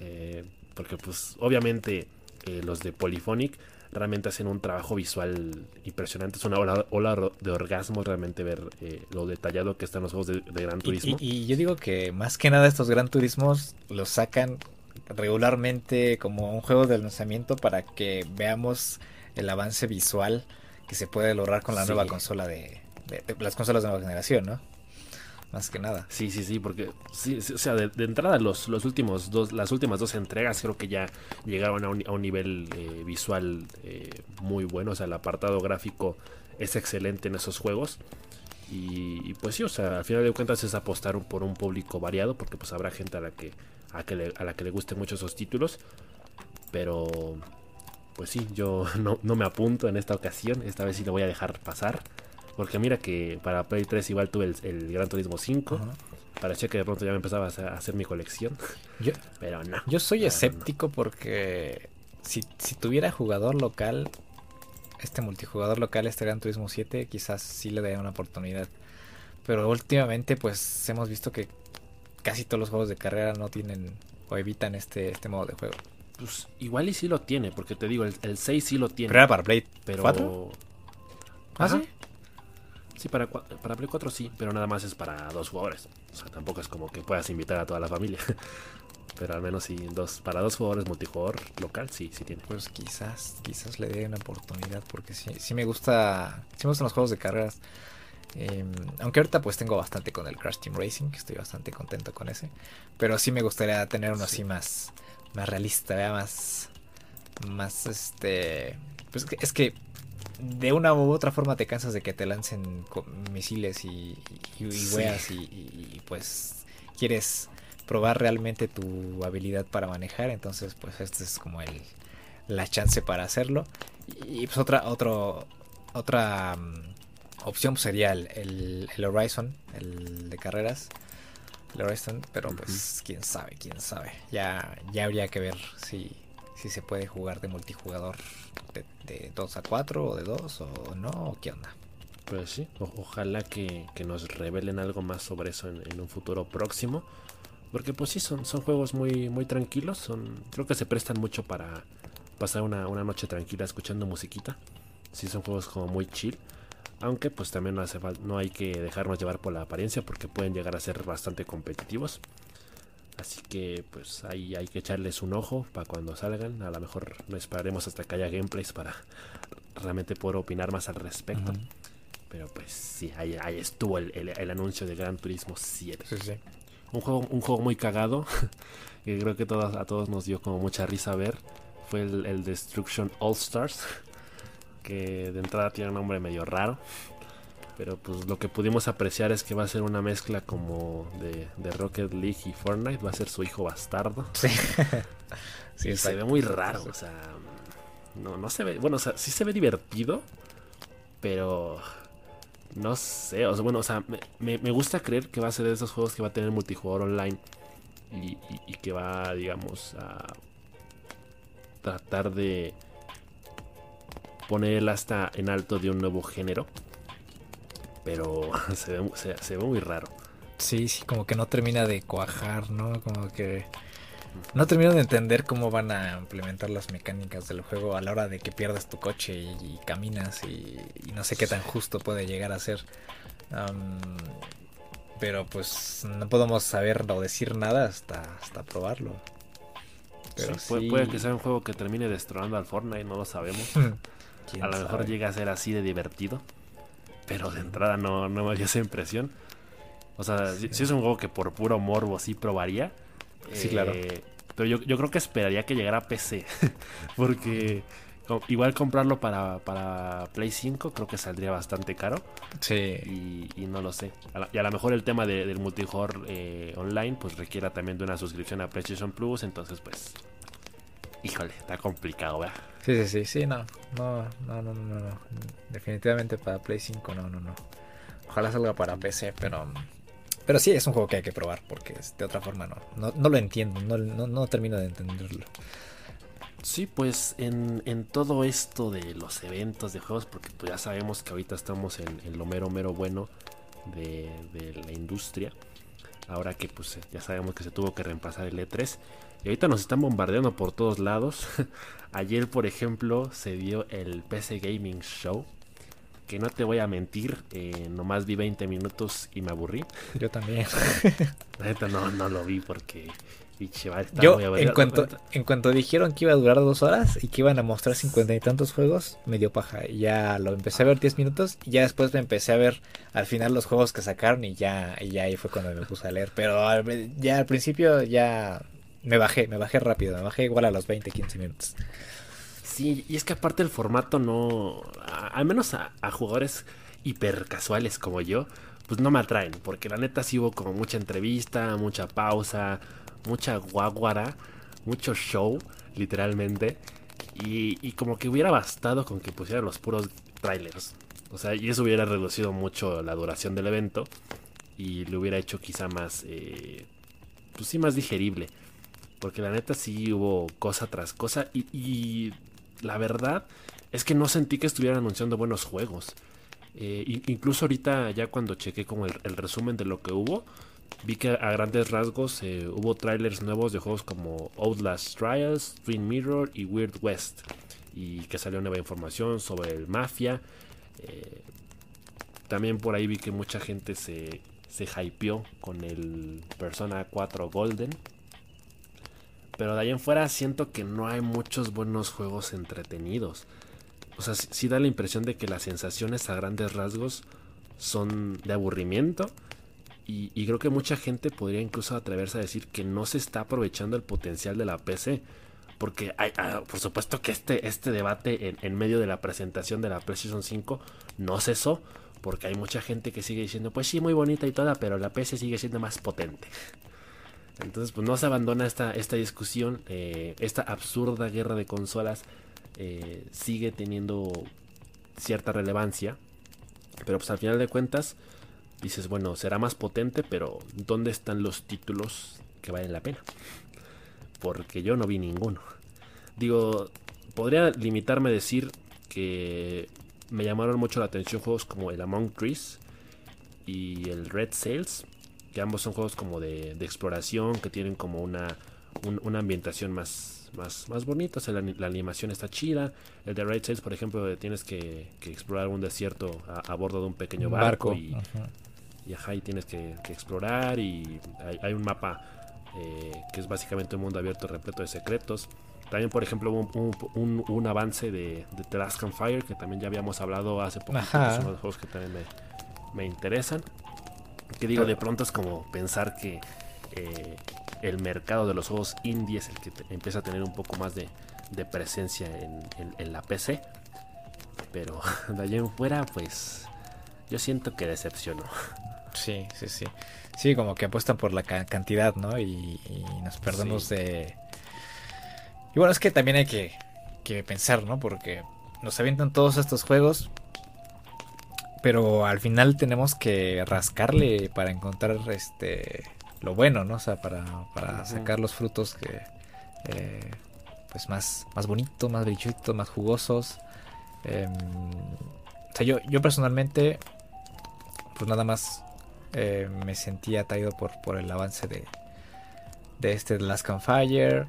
Eh, porque pues obviamente eh, los de Polyphonic realmente hacen un trabajo visual impresionante. Es una ola, de orgasmo realmente ver eh, lo detallado que están los juegos de, Gran Turismo. Y, yo digo que más que nada estos Gran Turismos los sacan regularmente como un juego de lanzamiento para que veamos el avance visual que se puede lograr con la nueva consola de, las consolas de nueva generación, ¿no? Más que nada. Sí, sí, sí, porque o sea, de, entrada los, los últimos dos, las últimas dos entregas creo que ya llegaron a un, nivel eh, visual eh, muy bueno. O sea, el apartado gráfico es excelente en esos juegos. Y, pues sí, o sea, al final de cuentas es apostar por un público variado, porque pues habrá gente a la que, a, que le, a la que le gusten mucho esos títulos. Pero pues sí, yo no, no, me apunto en esta ocasión. Esta vez sí lo voy a dejar pasar. Porque mira que para Play 3 igual tuve el, Gran Turismo 5. Para que de pronto ya me empezaba a hacer mi colección. Yo, Pero no. Yo soy escéptico porque si, si tuviera jugador local, este multijugador local, este Gran Turismo 7, quizás sí le daría una oportunidad. Pero últimamente pues hemos visto que casi todos los juegos de carrera no tienen o evitan este, este modo de juego. Pues igual y sí lo tiene, porque te digo, el, el 6 sí lo tiene. Pero era para Play pero... 4. ¿Ah, sí? Sí, para, para Play 4 sí, pero nada más es para dos jugadores. O sea, tampoco es como que puedas invitar a toda la familia. pero al menos sí, dos, para dos jugadores multijugador local, sí, sí tiene. Pues quizás, quizás le dé una oportunidad, porque sí, sí me gusta, sí me gustan los juegos de carreras. Em, aunque ahorita pues tengo bastante con el Crash Team Racing, que estoy bastante contento con ese. Pero sí me gustaría tener uno así más, más realista, más, más este, pues es que de una u otra forma te cansas de que te lancen misiles y, y, y, pues quieres probar realmente tu habilidad para manejar, entonces pues este es como el la chance para hacerlo. Y pues otra otro otra mm, opción pues, sería el, el, Horizon, el de carreras, el Horizon, pero pues quién sabe, quién sabe, ya ya habría que ver si si se puede jugar de multijugador de, 2 a 4 o de 2 o no, o qué onda. Pues sí, ojalá que, nos revelen algo más sobre eso en, un futuro próximo. Porque pues sí, son, son juegos muy, muy tranquilos. Son, creo que se prestan mucho para pasar una, noche tranquila escuchando musiquita. Sí, son juegos como muy chill. Aunque pues también no, hace, no hay que dejarnos llevar por la apariencia porque pueden llegar a ser bastante competitivos. Así que pues ahí hay que echarles un ojo para cuando salgan. A lo mejor no esperaremos hasta que haya gameplays para realmente poder opinar más al respecto. Pero pues sí, ahí, estuvo el, anuncio de Gran Turismo 7. Un, juego, un juego muy cagado, que creo que todos, a todos nos dio como mucha risa ver. Fue el, el Destruction All Stars, que de entrada tiene un nombre medio raro. Pero pues lo que pudimos apreciar es que va a ser una mezcla como de, Rocket League y Fortnite. Va a ser su hijo bastardo. Sí. sí se ve muy raro. O sea, no, no se ve. Bueno, o sea, sí se ve divertido. Pero no sé. O sea, bueno, o sea, me, gusta creer que va a ser de esos juegos que va a tener multijugador online. Y, y que va, digamos, a tratar de poner el hasta en alto de un nuevo género pero se ve, se, ve muy raro. Sí, sí, como que no termina de cuajar, ¿no? Como que no termino de entender cómo van a implementar las mecánicas del juego a la hora de que pierdas tu coche y, caminas y, no sé qué tan justo puede llegar a ser. pero pues no podemos saber o decir nada hasta, hasta probarlo. Pero sí, Puede, que sea un juego que termine destronando al Fortnite, no lo sabemos. a lo mejor llega a ser así de divertido pero de entrada no, no me dio esa impresión. O sea, si, es un juego que por puro morbo sí probaría. Sí, claro. Eh, pero yo, yo, creo que esperaría que llegara a PC. porque igual comprarlo para, para, Play 5 creo que saldría bastante caro. Sí. Y, no lo sé. Y a lo mejor el tema del multijugador eh, online pues requiera también de una suscripción a PlayStation Plus. Entonces pues... Híjole, está complicado, ¿verdad? Sí, sí, sí, sí, no. No, no, no, no, no. Definitivamente para Play 5, no, no, no. Ojalá salga para PC, pero. Pero sí, es un juego que hay que probar, porque de otra forma no. No, lo entiendo, no, no, termino de entenderlo. Sí, pues en, en, todo esto de los eventos de juegos, porque pues ya sabemos que ahorita estamos en, en lo mero, mero bueno de, de, la industria. Ahora que pues ya sabemos que se tuvo que reemplazar el E3. Y ahorita nos están bombardeando por todos lados. Ayer, por ejemplo, se dio el PC Gaming Show. Que no te voy a mentir, eh, nomás vi 20 minutos y me aburrí. Yo también. No, no lo vi porque yo, en cuanto, en cuanto dijeron que iba a durar dos horas y que iban a mostrar cincuenta y tantos juegos, me dio paja. Y ya lo empecé a ver 10 minutos y ya después me empecé a ver al final los juegos que sacaron y ya, y ya ahí fue cuando me puse a leer. Pero ya al principio ya me bajé, me bajé rápido, me bajé igual a los 20, 15 minutos. Sí, y es que aparte el formato no, al menos a, a jugadores hiper casuales como yo, pues no me atraen, porque la neta sí hubo como mucha entrevista, mucha pausa, mucha guaguara, mucho show, literalmente. Y, como que hubiera bastado con que pusieran los puros trailers. O sea, y eso hubiera reducido mucho la duración del evento. Y le hubiera hecho quizá más, eh, pues sí, más digerible. Porque la neta sí hubo cosa tras cosa. Y, la verdad es que no sentí que estuvieran anunciando buenos juegos. Eh, incluso ahorita ya cuando chequé como el resumen de lo que hubo, vi que a grandes rasgos eh, hubo trailers nuevos de juegos como Outlast Trials, Twin Mirror y Weird West. Y que salió nueva información sobre el Mafia. Eh, también por ahí vi que mucha gente se, se hypeó con el Persona 4 Golden. Pero de ahí en fuera siento que no hay muchos buenos juegos entretenidos. O sea, sí da la impresión de que las sensaciones a grandes rasgos son de aburrimiento y, creo que mucha gente podría incluso atreverse a decir que no se está aprovechando el potencial de la PC. Porque hay, ah, por supuesto que este, este debate en, medio de la presentación de la PlayStation 5 no cesó. Porque hay mucha gente que sigue diciendo, pues sí, muy bonita y toda, pero la PC sigue siendo más potente. Entonces, pues no se abandona esta, esta discusión. Eh, esta absurda guerra de consolas eh, sigue teniendo cierta relevancia. Pero pues al final de cuentas, dices, bueno, será más potente, pero ¿dónde están los títulos que valen la pena? Porque yo no vi ninguno. Digo, podría limitarme a decir que me llamaron mucho la atención juegos como el Among Trees y el Red Sails, que ambos son juegos como de, exploración, que tienen como una, una ambientación más, más, más bonita, o sea, la, animación está chida. El de Red Sails, por ejemplo, tienes que, explorar un desierto a, bordo de un pequeño barco, y, y ajá, y tienes que, explorar y hay, un mapa eh, que es básicamente un mundo abierto repleto de secretos. También, por ejemplo, un, un, avance de, de The Last Fire que también ya habíamos hablado hace poco. son los juegos que también me, interesan. Que digo, de pronto es como pensar que eh, el mercado de los juegos indie es el que empieza a tener un poco más de, presencia en, en, la PC. Pero de allá en fuera, pues yo siento que decepcionó. Sí, sí, sí. Sí, como que apuestan por la cantidad, ¿no? Y, nos perdemos de... Y bueno, es que también hay que, que pensar, ¿no? Porque nos avientan todos estos juegos, pero al final tenemos que rascarle para encontrar este lo bueno, ¿no? O sea, para, para sacar los frutos que eh, pues más, más bonitos, más brillitos, más jugosos. Em, o sea, yo, yo personalmente, pues nada más eh, me sentí atraído por, por el avance de, de este The Last Campfire.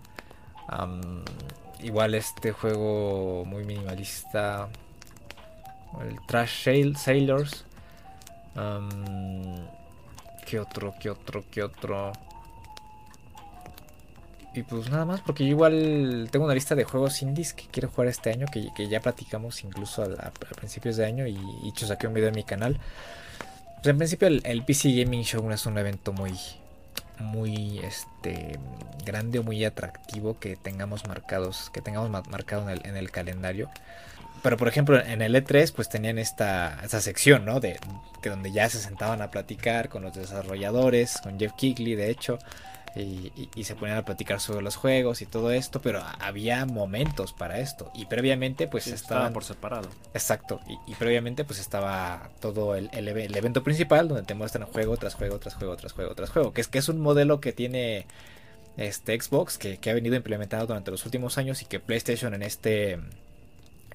igual este juego muy minimalista. El Trash Sailors. ¿Qué otro? ¿Qué otro? ¿Qué otro? Y pues nada más, porque yo igual tengo una lista de juegos indies que quiero jugar este año, que, ya platicamos incluso a, principios de año y, y hecho saqué un video en mi canal. Pues en principio el, PC Gaming Show es un evento muy, muy este grande o muy atractivo que tengamos marcados, que tengamos marcado en el, calendario. Pero por ejemplo en el E3 pues tenían esta, esta sección, ¿no? De, de donde ya se sentaban a platicar con los desarrolladores, con Jeff Kigley de hecho y, se ponían a platicar sobre los juegos y todo esto, pero había momentos para esto. Y previamente, pues estaba por separado. Exacto. Y, previamente, pues estaba todo el, el, evento principal donde te muestran juego tras juego, tras juego, tras juego, tras juego. Que es que es un modelo que tiene este Xbox que, ha venido implementado durante los últimos años y que PlayStation en este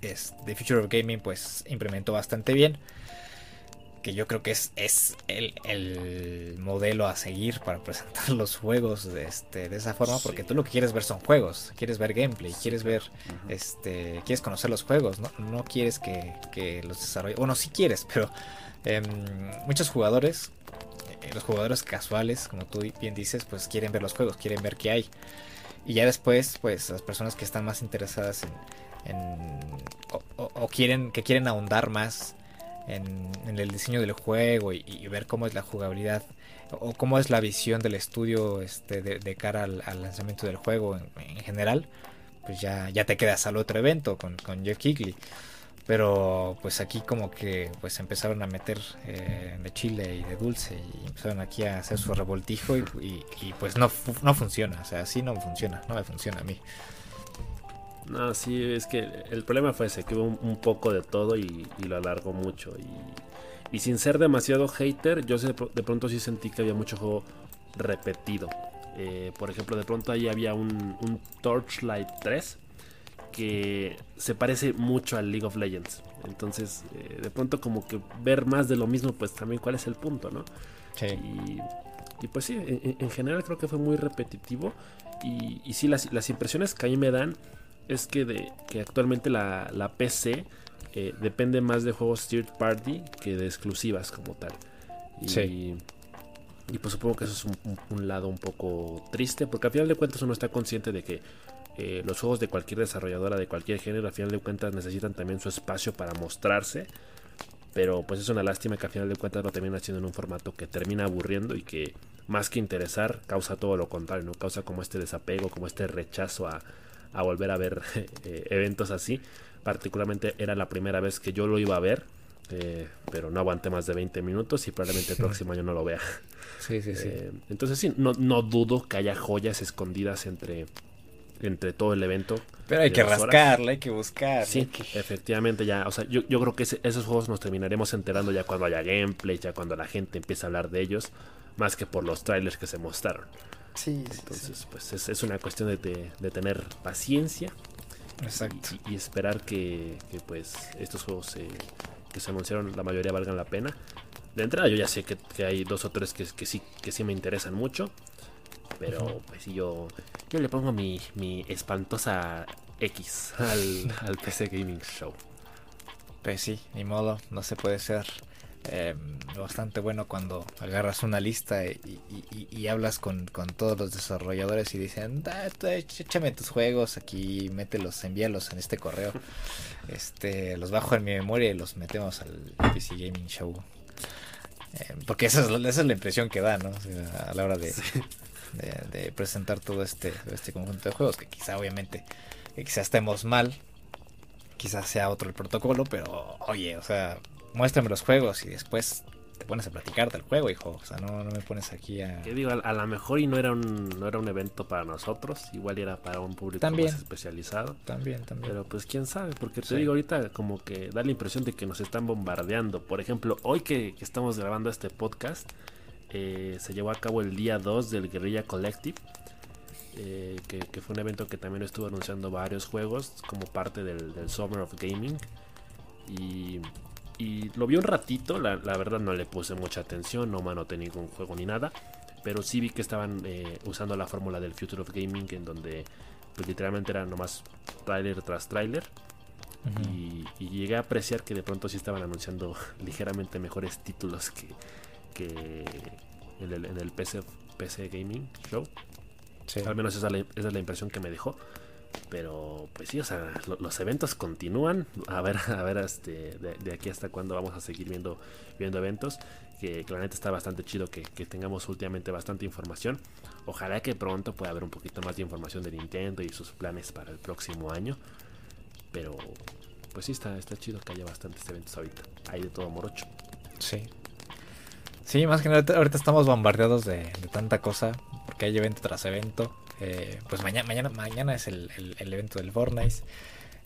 es, The Future of Gaming pues implementó bastante bien que yo creo que es, es el, modelo a seguir para presentar los juegos de, este, de esa forma, porque tú lo que quieres ver son juegos, quieres ver gameplay, quieres ver, este, quieres conocer los juegos, no, no quieres que, que los desarrollen, bueno, sí quieres, pero em, muchos jugadores, eh, los jugadores casuales, como tú bien dices, pues quieren ver los juegos, quieren ver qué hay. Y ya después, pues las personas que están más interesadas en, o quieren, que quieren ahondar más en, el diseño del juego y, ver cómo es la jugabilidad o cómo es la visión del estudio este, de, cara al, lanzamiento del juego en, general, pues ya, ya te quedas al otro evento con, con Jeff Kigley. Pero pues aquí como que pues empezaron a meter eh, de chile y de dulce y empezaron aquí a hacer su revoltijo y, pues no, no funciona, o sea, así no funciona, no me funciona a mí. No, sí, es que el problema fue ese, que hubo un, poco de todo y, lo alargó mucho. Y, sin ser demasiado hater, yo de, pronto sí sentí que había mucho juego repetido. Eh, por ejemplo, de pronto ahí había un, Torchlight 3 que se parece mucho al League of Legends. Entonces, eh, de pronto como que ver más de lo mismo, pues también cuál es el punto, ¿no? Y, pues sí, en, general creo que fue muy repetitivo. Y, y sí, las, las impresiones que a mí me dan es que, de, que actualmente la, PC eh, depende más de juegos third party que de exclusivas como tal. Y, y pues supongo que eso es un, lado un poco triste, porque al final de cuentas uno está consciente de que eh, los juegos de cualquier desarrolladora de cualquier género, al final de cuentas necesitan también su espacio para mostrarse. Pero pues es una lástima que al final de cuentas lo termina haciendo en un formato que termina aburriendo y que más que interesar causa todo lo contrario, ¿no? Causa como este desapego, como este rechazo a, a volver a ver eh, eventos así. Particularmente era la primera vez que yo lo iba a ver, eh, pero no aguanté más de 20 minutos y probablemente el próximo año no lo vea. Sí, sí, sí. Eh, entonces sí, no, no dudo que haya joyas escondidas entre, entre todo el evento. Pero hay que rascarla, hay que buscar. Sí, efectivamente, ya, o sea, yo, yo creo que esos juegos nos terminaremos enterando ya cuando haya gameplay, ya cuando la gente empiece a hablar de ellos, más que por los trailers que se mostraron. Entonces, pues es, una cuestión de, tener paciencia. Exacto. Y, esperar que, pues estos juegos que se anunciaron, la mayoría valgan la pena. De entrada yo ya sé que, hay dos o tres que, sí, que sí me interesan mucho. Pero pues yo, yo le pongo mi, mi espantosa X al, al PC Gaming Show. Pues sí, ni modo, no se puede ser eh, bastante bueno cuando agarras una lista y, hablas con, todos los desarrolladores y dicen, échame tus juegos aquí, mételos, envíalos en este correo. Este, los bajo en mi memoria y los metemos al PC Gaming Show. Eh, porque esa es, esa es, la impresión que da, ¿no? a la hora de, de, presentar todo este, este conjunto de juegos, que quizá obviamente, que quizá estemos mal, quizás sea otro el protocolo, pero oye, o sea, muéstrame los juegos y después te pones a platicar del juego, hijo. O sea, no, me pones aquí a. Que digo, a, lo mejor y no era un no era un evento para nosotros, igual era para un público más especializado. También, también. Pero pues quién sabe, porque te digo ahorita como que da la impresión de que nos están bombardeando. Por ejemplo, hoy que, estamos grabando este podcast, eh, se llevó a cabo el día 2 del Guerrilla Collective. Eh, que, fue un evento que también estuvo anunciando varios juegos como parte del, del Summer of Gaming. Y y lo vi un ratito, la, verdad no le puse mucha atención, no manoté ningún juego ni nada. Pero sí vi que estaban eh, usando la fórmula del Future of Gaming en donde pues, literalmente era nomás trailer tras trailer. y, llegué a apreciar que de pronto sí estaban anunciando ligeramente mejores títulos que, que en el, en el PC, PC Gaming Show. Al menos esa es la impresión que me dejó. Pero pues sí, o sea, los eventos continúan. A ver, a ver este, de, aquí hasta cuándo vamos a seguir viendo, viendo eventos. Que claramente está bastante chido que, tengamos últimamente bastante información. Ojalá que pronto pueda haber un poquito más de información de Nintendo y sus planes para el próximo año. Pero pues sí, está, está chido que haya bastantes eventos ahorita. Hay de todo morocho. Sí. Sí, más que nada, ahorita estamos bombardeados de, de tanta cosa. Porque hay evento tras evento. Eh, pues mañana, mañana, mañana es el, evento del Fortnite.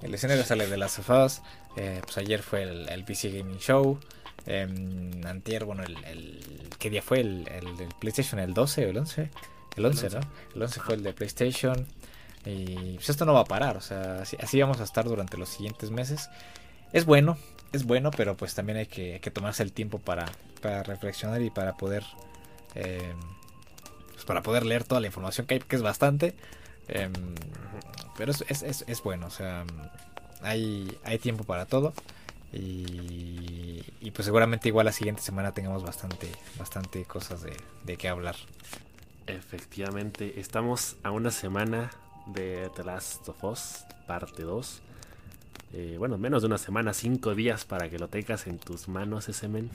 El escenario sale de las sofás. Eh, pues ayer fue el, PC Gaming Show. Eh, antier, bueno, el, ¿qué día fue? El, PlayStation, el 12 o el 11. El 11, ¿no? El 11 fue el de PlayStation. Y pues esto no va a parar, o sea, así, vamos a estar durante los siguientes meses. Es bueno, es bueno, pero pues también hay que, tomarse el tiempo para, para, reflexionar y para poder... Eh, pues para poder leer toda la información que hay, que es bastante. Em, pero es, es, es, bueno, o sea, hay, hay tiempo para todo. Y, y, pues seguramente igual la siguiente semana tengamos bastante, bastante cosas de, de qué hablar. Efectivamente, estamos a una semana de The Last of Us, parte 2. Eh, bueno, menos de una semana, 5 días para que lo tengas en tus manos ese men.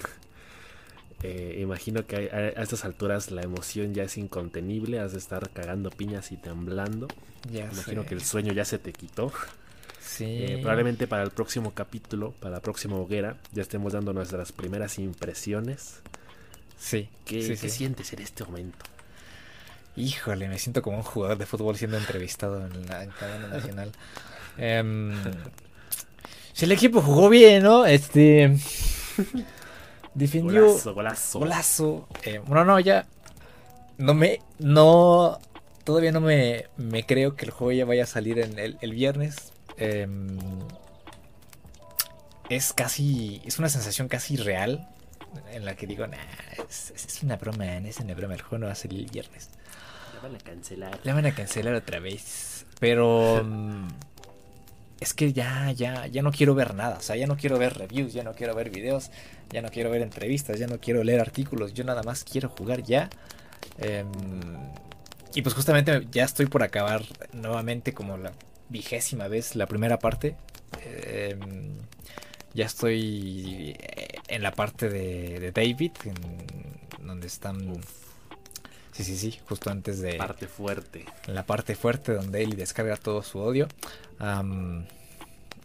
Eh, imagino que a, estas alturas la emoción ya es incontenible, has de estar cagando piñas y temblando. Ya imagino que el sueño ya se te quitó. Sí. Eh, probablemente para el próximo capítulo, para la próxima hoguera, ya estemos dando nuestras primeras impresiones. Sí. ¿Qué, sientes en este momento? Híjole, me siento como un jugador de fútbol siendo entrevistado en la cadena nacional. Em, si el equipo jugó bien, ¿no? Este. defendió. Golazo, golazo. Golazo. Eh, bueno, no, ya. No me. No. Todavía no me, me creo que el juego ya vaya a salir en el, el viernes. Em, es casi. Es una sensación casi real. En la que digo, nah, es, es una broma, es una broma. El juego no va a salir el viernes. La van a cancelar. La van a cancelar otra vez. Pero. Es que ya, ya, ya no quiero ver nada. O sea, ya no quiero ver reviews, ya no quiero ver videos, ya no quiero ver entrevistas, ya no quiero leer artículos. Yo nada más quiero jugar ya. Em, y pues justamente ya estoy por acabar nuevamente como la vigésima vez la primera parte. Em, ya estoy en la parte de, David, en donde están Sí, sí, sí, justo antes de... Parte fuerte. La parte fuerte donde él descarga todo su odio.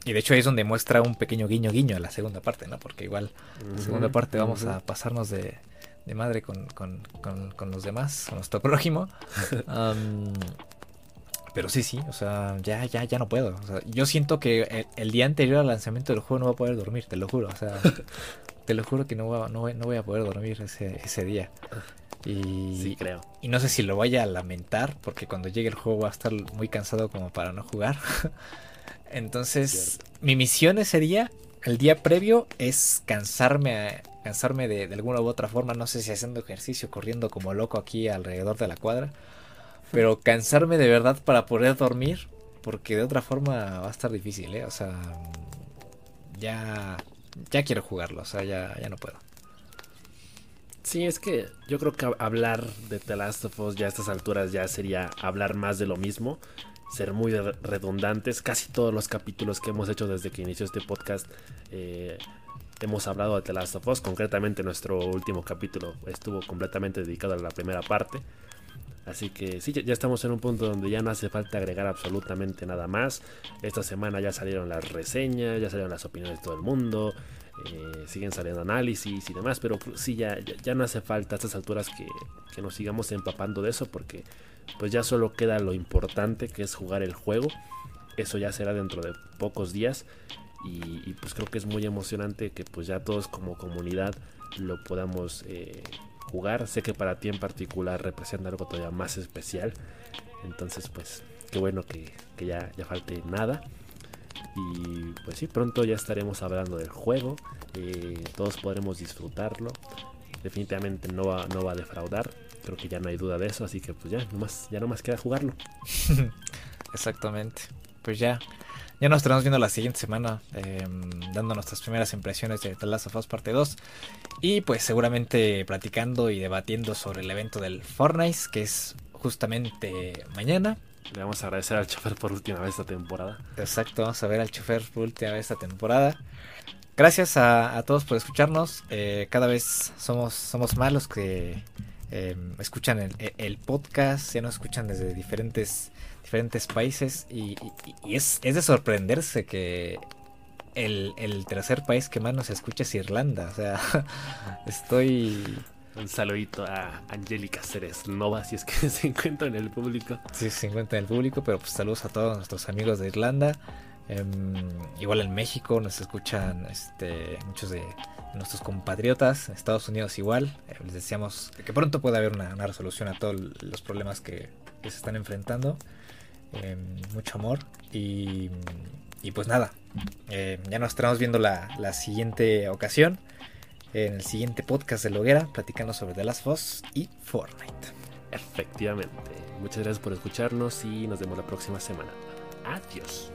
y de hecho ahí es donde muestra un pequeño guiño guiño a la segunda parte, ¿no? Porque igual en la segunda parte vamos a pasarnos de, madre con, los demás, con nuestro prójimo. pero sí, sí, o sea, ya, ya, ya no puedo. yo siento que el, día anterior al lanzamiento del juego no voy a poder dormir, te lo juro. O sea, te lo juro que no voy, no voy, a poder dormir ese, ese día. Y, sí, creo. Y no sé si lo vaya a lamentar, porque cuando llegue el juego va a estar muy cansado como para no jugar. Entonces, mi misión ese día, el día previo, es cansarme, cansarme de, alguna u otra forma. No sé si haciendo ejercicio, corriendo como loco aquí alrededor de la cuadra. Pero cansarme de verdad para poder dormir, porque de otra forma va a estar difícil, ¿eh? O sea, ya, ya quiero jugarlo, o sea, ya, ya no puedo. Sí, es que yo creo que hablar de The of Us ya a estas alturas ya sería hablar más de lo mismo, ser muy redundantes. Casi todos los capítulos que hemos hecho desde que inició este podcast eh, hemos hablado de The Last of Us. Concretamente nuestro último capítulo estuvo completamente dedicado a la primera parte. Así que sí, ya estamos en un punto donde ya no hace falta agregar absolutamente nada más. Esta semana ya salieron las reseñas, ya salieron las opiniones de todo el mundo. Eh, siguen saliendo análisis y demás, pero sí, ya, ya, no hace falta a estas alturas que, nos sigamos empapando de eso porque pues ya solo queda lo importante que es jugar el juego. Eso ya será dentro de pocos días y, pues creo que es muy emocionante que pues ya todos como comunidad lo podamos eh, jugar. Sé que para ti en particular representa algo todavía más especial. Entonces pues qué bueno que, que ya, ya falte nada. Y pues sí, pronto ya estaremos hablando del juego. Eh, todos podremos disfrutarlo. Definitivamente no va, no va a defraudar. Creo que ya no hay duda de eso. Así que pues ya, nomás, ya nomás queda jugarlo. Exactamente. Pues ya. Ya nos estaremos viendo la siguiente semana, em, dando nuestras primeras impresiones de The Last of Us Parte 2. Y pues seguramente platicando y debatiendo sobre el evento del Fortnite, que es justamente mañana. Le vamos a agradecer al chofer por última vez esta temporada. Exacto, vamos a ver al chofer por última vez esta temporada. Gracias a, todos por escucharnos. Eh, cada vez somos, somos más los que em, escuchan el, podcast, ya nos escuchan desde diferentes, diferentes países y, es, es, de sorprenderse que el tercer país que más nos escucha es Irlanda. O sea, estoy un saludito a Angélica Ceres Nova, si es que se encuentra en el público. Sí, se encuentra en el público, pero pues saludos a todos nuestros amigos de Irlanda. Em, igual en México nos escuchan este, muchos de nuestros compatriotas, Estados Unidos igual. Eh, les deseamos que pronto pueda haber una, resolución a todos los problemas que, se están enfrentando. Em, mucho amor y, pues nada, em, ya nos estaremos viendo la, siguiente ocasión, en el siguiente podcast de Loguera, platicando sobre The Last of Us y Fortnite. Efectivamente. Muchas gracias por escucharnos y nos vemos la próxima semana. Adiós.